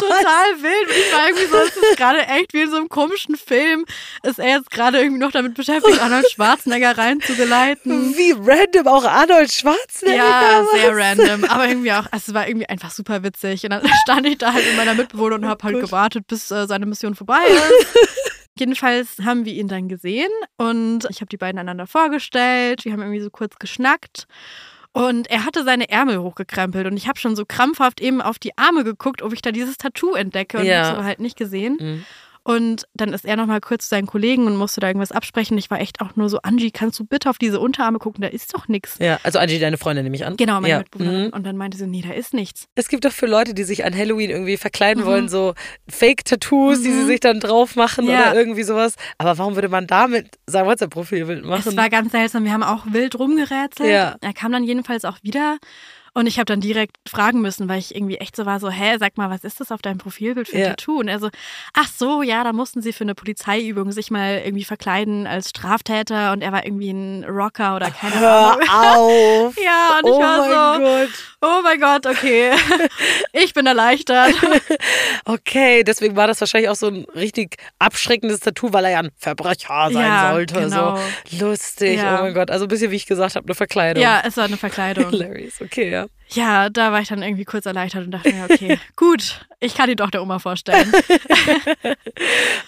total wild. Und ich war irgendwie so, es ist gerade echt wie in so einem komischen Film. Ist er jetzt gerade irgendwie noch damit beschäftigt, Arnold Schwarzenegger reinzugeleiten. Wie random auch Arnold Schwarzenegger. Ja, was? sehr random. Aber irgendwie auch, also es war irgendwie einfach super witzig. Und dann stand ich da halt mit meiner Mitbewohnerin und habe halt gewartet, bis äh, seine Mission vorbei ist. Jedenfalls haben wir ihn dann gesehen und ich habe die beiden einander vorgestellt. Wir haben irgendwie so kurz geschnackt. Und er hatte seine Ärmel hochgekrempelt und ich habe schon so krampfhaft eben auf die Arme geguckt, ob ich da dieses Tattoo entdecke und Ja. habe es aber halt nicht gesehen. Mhm. Und dann ist er nochmal kurz zu seinen Kollegen und musste da irgendwas absprechen. Ich war echt auch nur so, Angie, kannst du bitte auf diese Unterarme gucken? Da ist doch nichts. Ja, also Angie, deine Freundin nehme ich an. Genau, meine ja. Mitbewohnerin. Mhm. Und dann meinte sie, nee, da ist nichts. Es gibt doch für Leute, die sich an Halloween irgendwie verkleiden Mhm. wollen, so Fake-Tattoos, die sie sich dann drauf machen Ja. oder irgendwie sowas. Aber warum würde man damit sein WhatsApp-Profilbild machen? Es war ganz seltsam. Wir haben auch wild rumgerätselt. Ja. Er kam dann jedenfalls auch wieder. Und ich habe dann direkt fragen müssen, weil ich irgendwie echt so war, so, hä, sag mal, was ist das auf deinem Profilbild für ein Ja. Tattoo? Und er so, ach so, ja, da mussten sie für eine Polizeiübung sich mal irgendwie verkleiden als Straftäter und er war irgendwie ein Rocker oder keine Hör Ahnung. auf! Ja, und ich oh war so, Gott. oh mein Gott, okay. ich bin erleichtert. Okay, deswegen war das wahrscheinlich auch so ein richtig abschreckendes Tattoo, weil er ja ein Verbrecher sein Ja, sollte. genau. So lustig. Ja. Oh mein Gott. Also ein bisschen, wie ich gesagt habe, eine Verkleidung. ja, es war eine Verkleidung. Hilarious. Okay, ja. Ja, da war ich dann irgendwie kurz erleichtert und dachte mir, okay, gut, ich kann die doch der Oma vorstellen.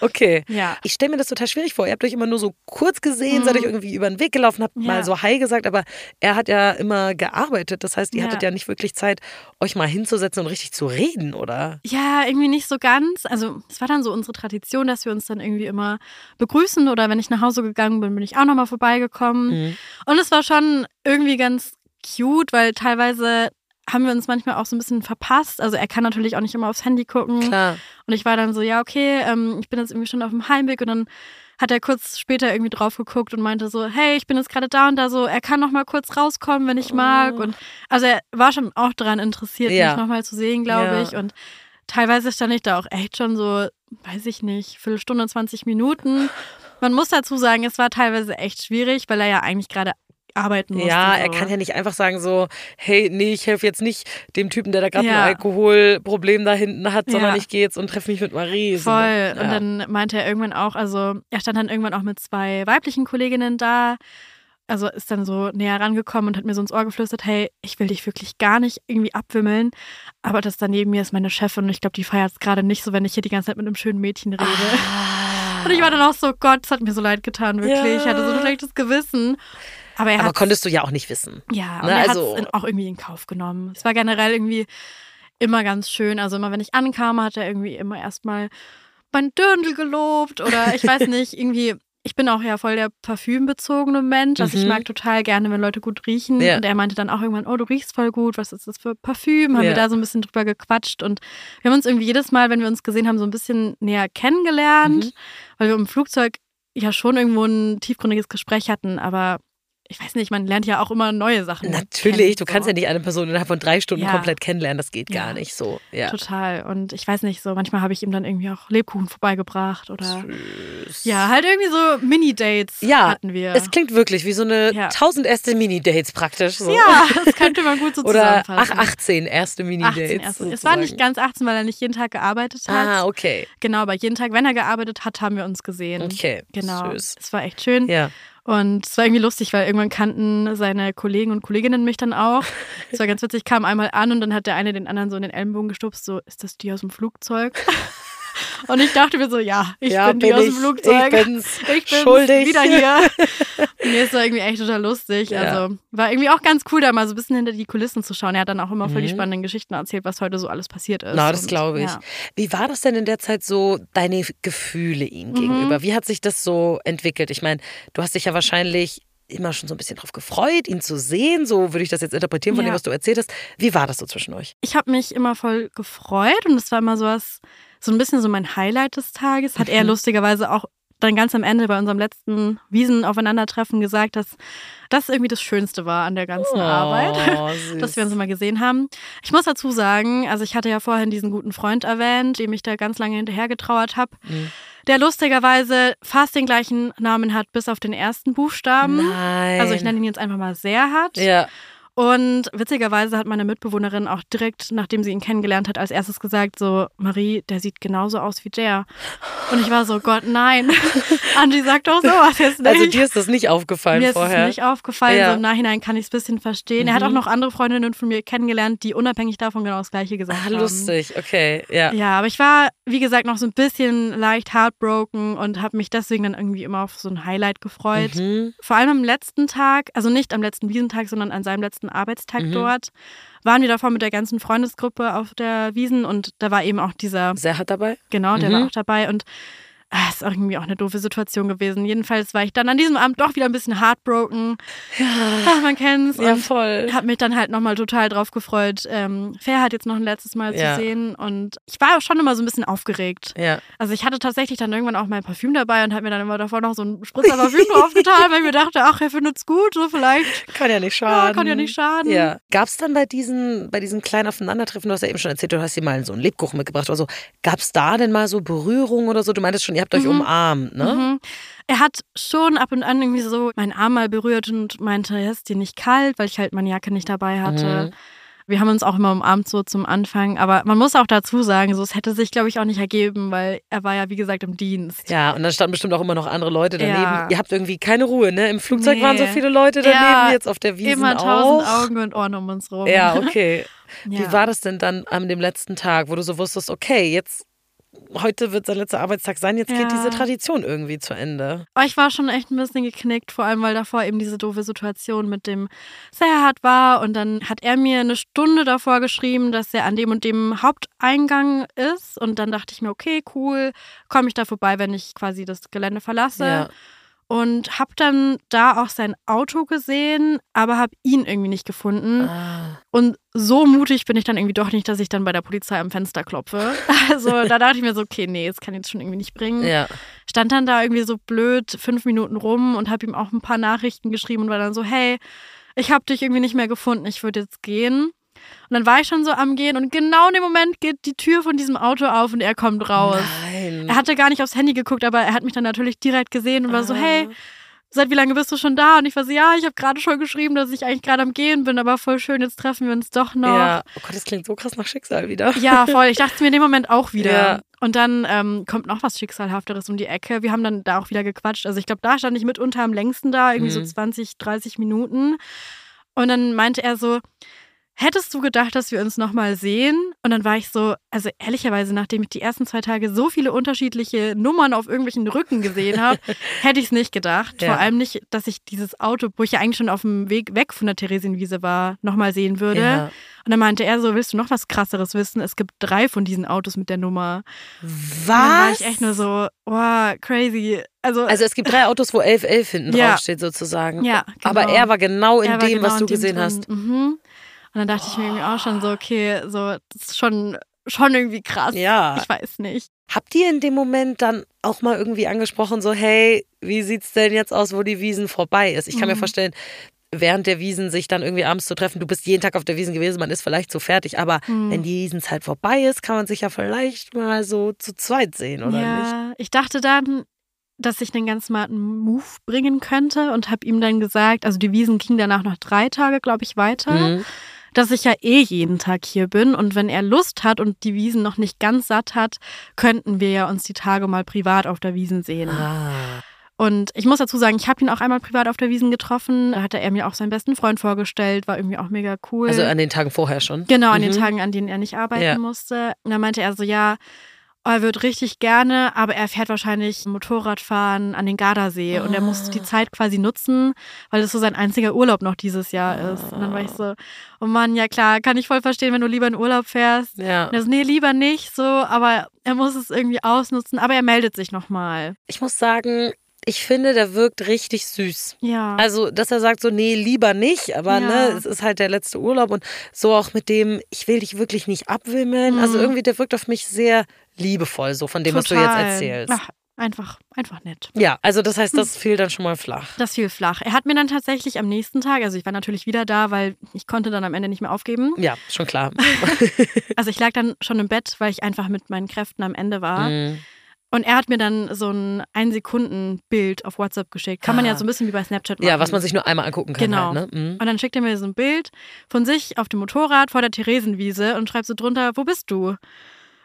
Okay. Ja. Ich stelle mir das total schwierig vor. Ihr habt euch immer nur so kurz gesehen, seid euch irgendwie über den Weg gelaufen, habt Mhm. Ja. mal so Hi gesagt, aber er hat ja immer gearbeitet. Das heißt, ihr Ja. hattet ja nicht wirklich Zeit, euch mal hinzusetzen und richtig zu reden, oder? Ja, irgendwie nicht so ganz. Also es war dann so unsere Tradition, dass wir uns dann irgendwie immer begrüßen oder wenn ich nach Hause gegangen bin, bin ich auch nochmal vorbeigekommen. Mhm. Und es war schon irgendwie ganz cute, weil teilweise haben wir uns manchmal auch so ein bisschen verpasst. Also er kann natürlich auch nicht immer aufs Handy gucken. Klar. Und ich war dann so, ja, okay, ähm, ich bin jetzt irgendwie schon auf dem Heimweg und dann hat er kurz später irgendwie drauf geguckt und meinte so, hey, ich bin jetzt gerade da und da so, er kann noch mal kurz rauskommen, wenn ich mag. Und also er war schon auch daran interessiert, Ja. mich noch mal zu sehen, glaube Ja. ich. Und teilweise stand ich da auch echt schon so, weiß ich nicht, Viertelstunde, 20 Minuten. Man muss dazu sagen, es war teilweise echt schwierig, weil er ja eigentlich gerade arbeiten musste. Ja, so. er kann ja nicht einfach sagen so, hey, nee, ich helfe jetzt nicht dem Typen, der da gerade Ja. ein Alkoholproblem da hinten hat, sondern Ja. ich gehe jetzt und treffe mich mit Marie. Voll. ja. Und dann meinte er irgendwann auch, also er stand dann irgendwann auch mit zwei weiblichen Kolleginnen da. Also ist dann so näher rangekommen und hat mir so ins Ohr geflüstert, hey, ich will dich wirklich gar nicht irgendwie abwimmeln. Aber das daneben mir ist meine Chefin und ich glaube, die feiert es gerade nicht so, wenn ich hier die ganze Zeit mit einem schönen Mädchen rede. Und ich war dann auch so, Gott, es hat mir so leid getan, wirklich. Ja. Ich hatte so ein schlechtes Gewissen. Aber er Aber konntest du ja auch nicht wissen. ja, und Ne, er also- hat es auch irgendwie in Kauf genommen. Es war generell irgendwie immer ganz schön. Also immer, wenn ich ankam, hat er irgendwie immer erstmal mein Dirndl gelobt oder ich weiß nicht, irgendwie. Ich bin auch ja voll der parfümbezogene Mensch. Also ich Mhm. mag total gerne, wenn Leute gut riechen. Ja. Und er meinte dann auch irgendwann, oh, du riechst voll gut, was ist das für Parfüm? Haben Ja. wir da so ein bisschen drüber gequatscht. Und wir haben uns irgendwie jedes Mal, wenn wir uns gesehen haben, so ein bisschen näher kennengelernt, Mhm. weil wir im Flugzeug ja schon irgendwo ein tiefgründiges Gespräch hatten, aber ich weiß nicht, man lernt ja auch immer neue Sachen. Natürlich, kennen, du kannst ja nicht eine Person innerhalb von drei Stunden Ja. komplett kennenlernen, das geht gar Ja. nicht so. Ja. Total. Und ich weiß nicht, so manchmal habe ich ihm dann irgendwie auch Lebkuchen vorbeigebracht oder Süß. ja, halt irgendwie so Mini-Dates Ja, hatten wir. Es klingt wirklich wie so eine Ja. 1000 erste Mini-Dates praktisch. So. ja, das könnte man gut so Oder ach, zusammenfassen. 18 erste 18 Mini-Dates. Es war nicht ganz 18, weil er nicht jeden Tag gearbeitet hat. Ah, okay. Genau, aber jeden Tag, wenn er gearbeitet hat, haben wir uns gesehen. Okay. Genau. Süß. Es war echt schön. Ja. Und es war irgendwie lustig, weil irgendwann kannten seine Kollegen und Kolleginnen mich dann auch. Es war ganz witzig, ich kam einmal an und dann hat der eine den anderen so in den Ellenbogen gestupst, so, ist das die aus dem Flugzeug? Und ich dachte mir so, ja, ich Ja, bin die bin aus ich. dem Flugzeug. Ich bin's. Ich bin's Schuldig. wieder hier. Und mir ist das irgendwie echt total lustig. Ja. Also war irgendwie auch ganz cool, da mal so ein bisschen hinter die Kulissen zu schauen. Er hat dann auch immer voll die Mhm. spannenden Geschichten erzählt, was heute so alles passiert ist. Na, das glaube ich. Ja. Wie war das denn in der Zeit so, deine Gefühle ihm Mhm. gegenüber? Wie hat sich das so entwickelt? Ich meine, du hast dich ja wahrscheinlich immer schon so ein bisschen drauf gefreut, ihn zu sehen. So würde ich das jetzt interpretieren von Ja. dem, was du erzählt hast. Wie war das so zwischen euch? Ich habe mich immer voll gefreut und es war immer sowas, so ein bisschen so mein Highlight des Tages. Hat er Mhm. lustigerweise auch dann ganz am Ende bei unserem letzten Wiesenaufeinandertreffen gesagt, dass das irgendwie das Schönste war an der ganzen Arbeit. Oh, süß. Dass wir uns immer gesehen haben. Ich muss dazu sagen, also ich hatte ja vorhin diesen guten Freund erwähnt, dem ich da ganz lange hinterher getrauert habe, Mhm. der lustigerweise fast den gleichen Namen hat, bis auf den ersten Buchstaben. Nein. Also ich nenne ihn jetzt einfach mal Serhat. Ja. Und witzigerweise hat meine Mitbewohnerin auch direkt, nachdem sie ihn kennengelernt hat, als erstes gesagt, so, Marie, der sieht genauso aus wie der. Und ich war so, Gott, nein. Angie sagt doch sowas jetzt nicht. Also dir ist das nicht aufgefallen mir ist vorher? es nicht aufgefallen. Ja. So im Nachhinein kann ich es ein bisschen verstehen. Er hat auch Mhm. noch andere Freundinnen von mir kennengelernt, die unabhängig davon genau das Gleiche gesagt Ah, haben. lustig, okay, ja. Ja, aber ich war, wie gesagt, noch so ein bisschen leicht heartbroken und habe mich deswegen dann irgendwie immer auf so ein Highlight gefreut. Mhm. Vor allem am letzten Tag, also nicht am letzten Wiesentag, sondern an seinem letzten ersten Arbeitstag Mhm. dort. Waren wir davor mit der ganzen Freundesgruppe auf der Wiesen und da war eben auch dieser, Sehr hat dabei. genau, der Mhm. war auch dabei und ah, ist irgendwie auch eine doofe Situation gewesen. Jedenfalls war ich dann an diesem Abend doch wieder ein bisschen heartbroken. Ach, man kennt's. Ja, voll. habe mich dann halt nochmal total drauf gefreut, ähm, Fair jetzt noch ein letztes Mal Ja. zu sehen. Und ich war auch schon immer so ein bisschen aufgeregt. Ja. Also ich hatte tatsächlich dann irgendwann auch mein Parfüm dabei und habe mir dann immer davor noch so ein Spritzer Parfüm draufgetan, weil ich mir dachte, ach, er findet's gut, so vielleicht. Kann ja nicht Ja, schaden. kann ja nicht schaden. Ja. Gab es dann bei diesen, bei diesen kleinen Aufeinandertreffen, du hast ja eben schon erzählt, du hast dir mal so einen Lebkuchen mitgebracht oder so. Gab es da denn mal so Berührungen oder so? Du meintest schon, ihr habt euch umarmt, ne? Mhm. Er hat schon ab und an irgendwie so meinen Arm mal berührt und meinte, ja, ist dir nicht kalt, weil ich halt meine Jacke nicht dabei hatte. Mhm. Wir haben uns auch immer umarmt so zum Anfang, aber man muss auch dazu sagen, so es hätte sich glaube ich auch nicht ergeben, weil er war ja wie gesagt im Dienst. Ja, und dann standen bestimmt auch immer noch andere Leute daneben. Ja. Ihr habt irgendwie keine Ruhe, ne? Im Flugzeug Nee. waren so viele Leute daneben, Ja, jetzt auf der Immer auch. tausend Augen und Ohren um uns rum. Ja, okay. Wie Ja. war das denn dann an dem letzten Tag, wo du so wusstest, okay, jetzt heute wird sein letzter Arbeitstag sein, jetzt Ja. geht diese Tradition irgendwie zu Ende. Aber ich war schon echt ein bisschen geknickt, vor allem weil davor eben diese doofe Situation mit dem Serhat war und dann hat er mir eine Stunde davor geschrieben, dass er an dem und dem Haupteingang ist und dann dachte ich mir, okay, cool, komme ich da vorbei, wenn ich quasi das Gelände verlasse. Ja. Und habe dann da auch sein Auto gesehen, aber habe ihn irgendwie nicht gefunden. Ah. Und so mutig bin ich dann irgendwie doch nicht, dass ich dann bei der Polizei am Fenster klopfe. Also da dachte ich mir so, okay, nee, das kann ich jetzt schon irgendwie nicht bringen Ja. stand dann da irgendwie so blöd fünf Minuten rum und habe ihm auch ein paar Nachrichten geschrieben und war dann so, hey, ich habe dich irgendwie nicht mehr gefunden, ich würde jetzt gehen. Und dann war ich schon so am Gehen und genau in dem Moment geht die Tür von diesem Auto auf und er kommt raus. Nein. Er hatte gar nicht aufs Handy geguckt, aber er hat mich dann natürlich direkt gesehen und war so, Ah. hey, seit wie lange bist du schon da? Und ich war so, ja, ich habe gerade schon geschrieben, dass ich eigentlich gerade am Gehen bin, aber voll schön, jetzt treffen wir uns doch noch. Ja. Oh Gott, das klingt so krass nach Schicksal wieder. Ja, voll. Ich dachte mir in dem Moment auch wieder. Ja. Und dann ähm, kommt noch was Schicksalhafteres um die Ecke. Wir haben dann da auch wieder gequatscht. Also ich glaube, da stand ich mitunter am längsten da, irgendwie so Mhm. 20, 30 Minuten. Und dann meinte er so, hättest du gedacht, dass wir uns nochmal sehen? Und dann war ich so, also ehrlicherweise, nachdem ich die ersten zwei Tage so viele unterschiedliche Nummern auf irgendwelchen Rücken gesehen habe, hätte ich es nicht gedacht. Ja. Vor allem nicht, dass ich dieses Auto, wo ich ja eigentlich schon auf dem Weg weg von der Theresienwiese war, nochmal sehen würde. Ja. Und dann meinte er so, willst du noch was krasseres wissen? Es gibt drei von diesen Autos mit der Nummer. Was? Und dann war ich echt nur so, wow, crazy. Also, Also es gibt drei Autos, wo 1111 hinten Ja. draufsteht sozusagen. ja, genau. Aber er war genau in Er dem, genau was du gesehen drin. hast. Mhm. Und dann dachte ich mir irgendwie auch schon so, okay, so, das ist schon, schon irgendwie krass. Ja. Ich weiß nicht. Habt ihr in dem Moment dann auch mal irgendwie angesprochen, so, hey, wie sieht's denn jetzt aus, wo die Wiesen vorbei ist? Ich kann mir Mhm. vorstellen, während der Wiesen sich dann irgendwie abends zu treffen, du bist jeden Tag auf der Wiesen gewesen, man ist vielleicht so fertig, aber Mhm. wenn die Wiesenzeit vorbei ist, kann man sich ja vielleicht mal so zu zweit sehen, oder nicht? ja, ich dachte dann, dass ich einen ganz smarten Move bringen könnte und habe ihm dann gesagt, also die Wiesen ging danach noch drei Tage, glaube ich, weiter. Mhm. Dass ich ja eh jeden Tag hier bin und wenn er Lust hat und die Wiesen noch nicht ganz satt hat, könnten wir ja uns die Tage mal privat auf der Wiesen sehen. Ah. Und ich muss dazu sagen, ich habe ihn auch einmal privat auf der Wiesen getroffen. Da hatte er mir auch seinen besten Freund vorgestellt, war irgendwie auch mega cool. Also an den Tagen vorher schon. genau, an den Mhm. Tagen, an denen er nicht arbeiten Ja. musste. Und dann meinte er so, ja, er wird richtig gerne, aber er fährt wahrscheinlich Motorradfahren an den Gardasee und er muss Ah. die Zeit quasi nutzen, weil es so sein einziger Urlaub noch dieses Jahr ist. Und dann war ich so, oh Mann, ja klar, kann ich voll verstehen, wenn du lieber in Urlaub fährst. Ja. Und er so, nee, lieber nicht so, aber er muss es irgendwie ausnutzen, aber er meldet sich nochmal. Ich muss sagen, ich finde, der wirkt richtig süß. Ja. Also, dass er sagt so, nee, lieber nicht, aber Ja. ne, es ist halt der letzte Urlaub und so auch mit dem, ich will dich wirklich nicht abwimmeln. Mhm. Also irgendwie, der wirkt auf mich sehr liebevoll, so von dem, was du jetzt Total. erzählst. Ach, einfach, einfach nett. Ja, also das heißt, das fiel dann schon mal flach. Das fiel flach. Er hat mir dann tatsächlich am nächsten Tag, also ich war natürlich wieder da, weil ich konnte dann am Ende nicht mehr aufgeben. Ja, schon klar. Also ich lag dann schon im Bett, weil ich einfach mit meinen Kräften am Ende war. Mhm. Und er hat mir dann so ein Ein-Sekunden-Bild auf WhatsApp geschickt. Kann man Ah. ja so ein bisschen wie bei Snapchat machen. Ja, was man sich nur einmal angucken kann. Genau. Halt, ne? mhm. Und dann schickt er mir so ein Bild von sich auf dem Motorrad vor der Theresienwiese und schreibt so drunter, wo bist du?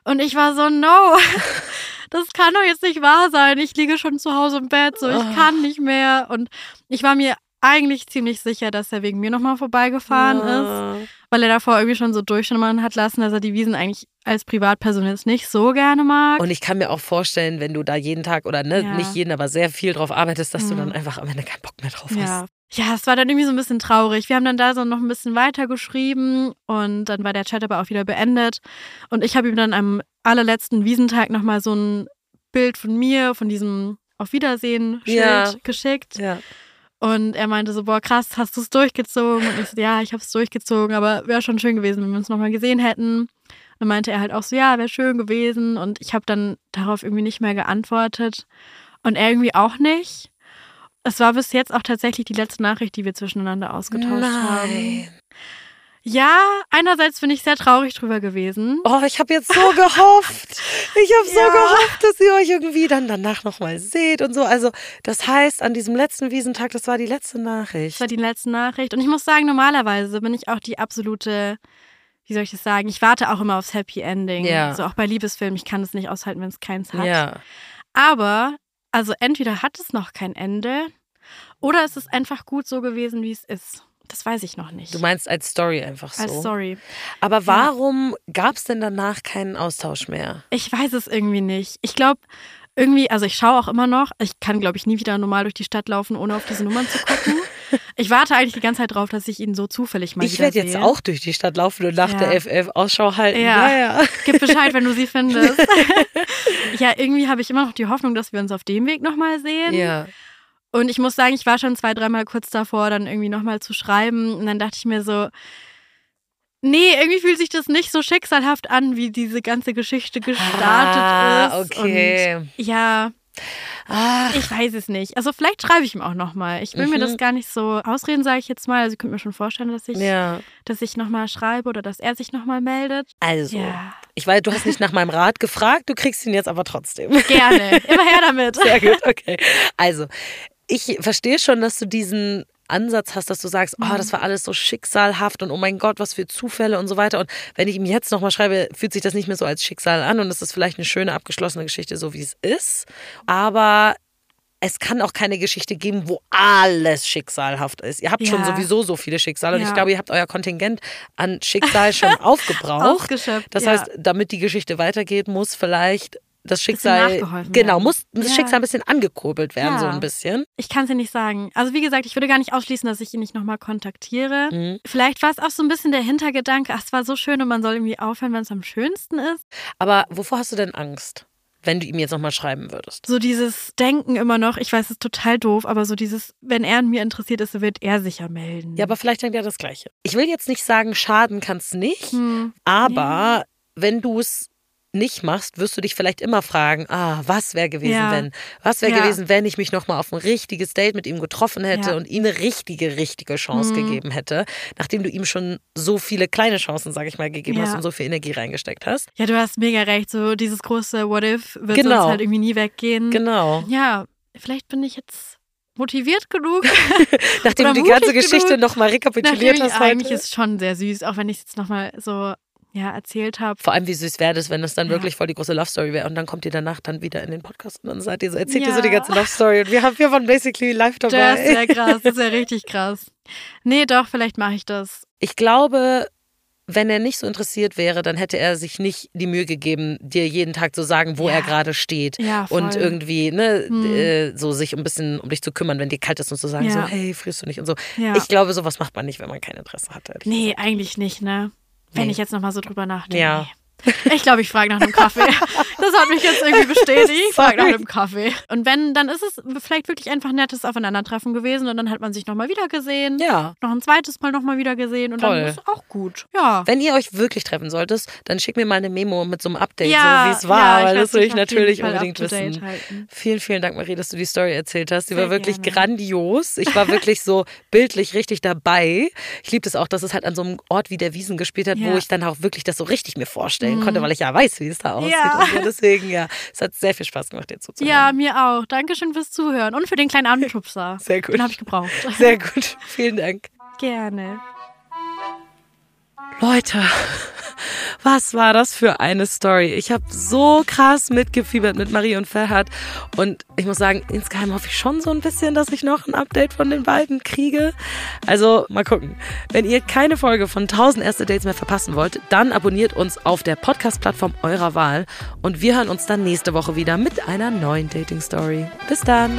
Und ich war so, no, das kann doch jetzt nicht wahr sein. Ich liege schon zu Hause im Bett, so ich kann nicht mehr. Und ich war mir eigentlich ziemlich sicher, dass er wegen mir nochmal vorbeigefahren ist. Ja. weil er davor irgendwie schon so durchschimmern hat lassen, dass er die Wiesen eigentlich als Privatperson jetzt nicht so gerne mag. Und ich kann mir auch vorstellen, wenn du da jeden Tag oder ne, Ja. nicht jeden, aber sehr viel drauf arbeitest, dass du Mhm. dann einfach am Ende keinen Bock mehr drauf ja. hast. Ja, es war dann irgendwie so ein bisschen traurig. Wir haben dann da so noch ein bisschen weiter geschrieben und dann war der Chat aber auch wieder beendet. Und ich habe ihm dann am allerletzten Wiesentag nochmal so ein Bild von mir, von diesem Auf Wiedersehen-Schild geschickt. Ja. Und er meinte so, boah, krass, hast du es durchgezogen? Und ich so, ja, ich habe es durchgezogen, aber wäre schon schön gewesen, wenn wir uns nochmal gesehen hätten. Dann meinte er halt auch so, ja, wäre schön gewesen. Und ich habe dann darauf irgendwie nicht mehr geantwortet. Und er irgendwie auch nicht. Es war bis jetzt auch tatsächlich die letzte Nachricht, die wir zwischeneinander ausgetauscht haben. Ja, einerseits bin ich sehr traurig drüber gewesen. Oh, ich habe jetzt so gehofft. Ich habe so Ja. gehofft, dass ihr euch irgendwie dann danach nochmal seht und so. Also, das heißt, an diesem letzten Wiesentag, das war die letzte Nachricht. Das war die letzte Nachricht. Und ich muss sagen, normalerweise bin ich auch die absolute, wie soll ich das sagen? Ich warte auch immer aufs Happy Ending. Ja. So auch bei Liebesfilmen. Ich kann es nicht aushalten, wenn es keins hat. ja. Aber, also entweder hat es noch kein Ende oder es ist einfach gut so gewesen, wie es ist. Das weiß ich noch nicht. Du meinst als Story einfach so. Als Story. Aber warum gab es denn danach keinen Austausch mehr? Ich weiß es irgendwie nicht. Ich glaube, irgendwie, also ich schaue auch immer noch. Ich kann, glaube ich, nie wieder normal durch die Stadt laufen, ohne auf diese Nummern zu gucken. Ich warte eigentlich die ganze Zeit drauf, dass ich ihn so zufällig mal ich werde jetzt sehe. auch durch die Stadt laufen und nach Ja. der FF Ausschau halten. Ja. ja. ja. Gib Bescheid, wenn du sie findest. ja, irgendwie habe ich immer noch die Hoffnung, dass wir uns auf dem Weg nochmal sehen. Ja. Und ich muss sagen, ich war schon zwei, dreimal kurz davor, dann irgendwie nochmal zu schreiben. Und dann dachte ich mir so, nee, irgendwie fühlt sich das nicht so schicksalhaft an, wie diese ganze Geschichte gestartet Ah, ist. okay. Und ja, Ach, ich weiß es nicht. Also vielleicht schreibe ich ihm auch nochmal. Ich will mir Mhm. das gar nicht so ausreden, sage ich jetzt mal. Also ich könnte mir schon vorstellen, dass ich, ja. dass ich nochmal schreibe oder dass er sich nochmal meldet. Also, Ja, ich weiß, du hast nicht nach meinem Rat gefragt, du kriegst ihn jetzt aber trotzdem. gerne. Immer her damit. Sehr gut, okay. Also, ich verstehe schon, dass du diesen Ansatz hast, dass du sagst, oh, das war alles so schicksalhaft und oh mein Gott, was für Zufälle und so weiter. Und wenn ich ihm jetzt nochmal schreibe, fühlt sich das nicht mehr so als Schicksal an und es ist vielleicht eine schöne, abgeschlossene Geschichte, so wie es ist. Aber es kann auch keine Geschichte geben, wo alles schicksalhaft ist. Ihr habt schon Ja. sowieso so viele Schicksale und Ja. ich glaube, ihr habt euer Kontingent an Schicksal schon aufgebraucht. Ausgeschöpft. Das ja. heißt, damit die Geschichte weitergeht, muss vielleicht das Schicksal, genau, werden. muss das Ja. Schicksal ein bisschen angekurbelt werden, Ja. so ein bisschen. Ich kann es dir nicht sagen. Also wie gesagt, ich würde gar nicht ausschließen, dass ich ihn nicht nochmal kontaktiere. Mhm. Vielleicht war es auch so ein bisschen der Hintergedanke, ach, es war so schön und man soll irgendwie aufhören, wenn es am schönsten ist. Aber wovor hast du denn Angst, wenn du ihm jetzt nochmal schreiben würdest? So dieses Denken immer noch, ich weiß, es ist total doof, aber so dieses, wenn er an mir interessiert ist, wird er sich ja melden. Ja, aber vielleicht denkt er das Gleiche. Ich will jetzt nicht sagen, schaden kannst nicht, Hm. aber wenn du es nicht machst, wirst du dich vielleicht immer fragen, ah, was wäre gewesen, Ja. wenn? Was wäre Ja. gewesen, wenn ich mich nochmal auf ein richtiges Date mit ihm getroffen hätte Ja. und ihm eine richtige, richtige Chance Mhm. gegeben hätte, nachdem du ihm schon so viele kleine Chancen, sage ich mal, gegeben hast und so viel Energie reingesteckt hast. Ja, du hast mega recht. So dieses große What if wird Genau. sonst halt irgendwie nie weggehen. Genau. Ja, vielleicht bin ich jetzt motiviert genug. Nachdem du die ganze Geschichte nochmal rekapituliert Nachdem ich hast eigentlich heute. ist schon sehr süß, auch wenn ich es jetzt nochmal so ja, erzählt habe. Vor allem, wie süß wäre das, wenn es dann Ja. wirklich voll die große Love Story wäre und dann kommt ihr danach dann wieder in den Podcast und dann seid ihr so, erzählt ihr so Ja. die ganze Love Story und wir haben wir waren basically live Das dabei. wäre krass, das wäre richtig krass. Nee, doch, vielleicht mache ich das. Ich glaube, wenn er nicht so interessiert wäre, dann hätte er sich nicht die Mühe gegeben, dir jeden Tag zu sagen, wo Ja. er gerade steht. Ja, voll. Und irgendwie, ne, Hm. äh, so sich ein bisschen um dich zu kümmern, wenn dir kalt ist und zu sagen, Ja. so, hey, frierst du nicht und so. Ja. Ich glaube, sowas macht man nicht, wenn man kein Interesse hat. ehrlich Nee, eigentlich nicht, ne? Wenn Nee. ich jetzt nochmal so drüber nachdenke. Ja. Nee. Ich glaube, ich frage nach einem Kaffee. Das hat mich jetzt irgendwie bestätigt. Ich frage nach einem Kaffee. Und wenn, dann ist es vielleicht wirklich einfach ein nettes Aufeinandertreffen gewesen und dann hat man sich nochmal wieder gesehen. Ja. Noch ein zweites Mal nochmal wieder gesehen und Toll. dann ist auch gut. Ja. Wenn ihr euch wirklich treffen solltet, dann schickt mir mal eine Memo mit so einem Update, Ja, so wie es war, ja, weil das will ich natürlich unbedingt wissen. halten. Vielen, vielen Dank, Marie, dass du die Story erzählt hast. Die Sehr war wirklich gerne. grandios. Ich war wirklich so bildlich richtig dabei. Ich liebe es auch, dass es halt an so einem Ort wie der Wiesen gespielt hat, wo Ja. Mhm. ich dann auch wirklich das so richtig mir vorstellen konnte, weil ich ja weiß, wie es da aussieht. Ja. So. Deswegen, ja, es hat sehr viel Spaß gemacht, dir zuzuhören. Ja, mir auch. Dankeschön fürs Zuhören und für den kleinen Abendschubser. Sehr gut. Den habe ich gebraucht. Sehr gut. Vielen Dank. Gerne. Leute, Was war das für eine Story? Ich habe so krass mitgefiebert mit Marie und Ferhat. Und ich muss sagen, insgeheim hoffe ich schon so ein bisschen, dass ich noch ein Update von den beiden kriege. Also mal gucken. Wenn ihr keine Folge von 1000 erste Dates mehr verpassen wollt, dann abonniert uns auf der Podcast-Plattform eurer Wahl. Und wir hören uns dann nächste Woche wieder mit einer neuen Dating-Story. Bis dann.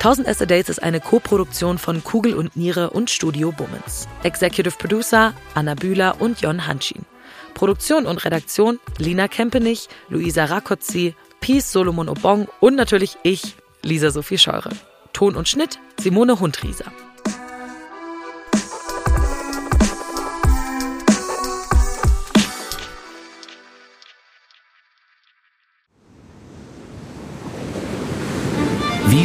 1000 erste Dates ist eine Co-Produktion von Kugel und Niere und Studio Bummens. Executive Producer Anna Bühler und Jon Hanschin. Produktion und Redaktion Lina Kempenich, Luisa Rakotzi, Peace Solomon Obong und natürlich ich, Lisa Sophie Scheure. Ton und Schnitt Simone Hundrieser.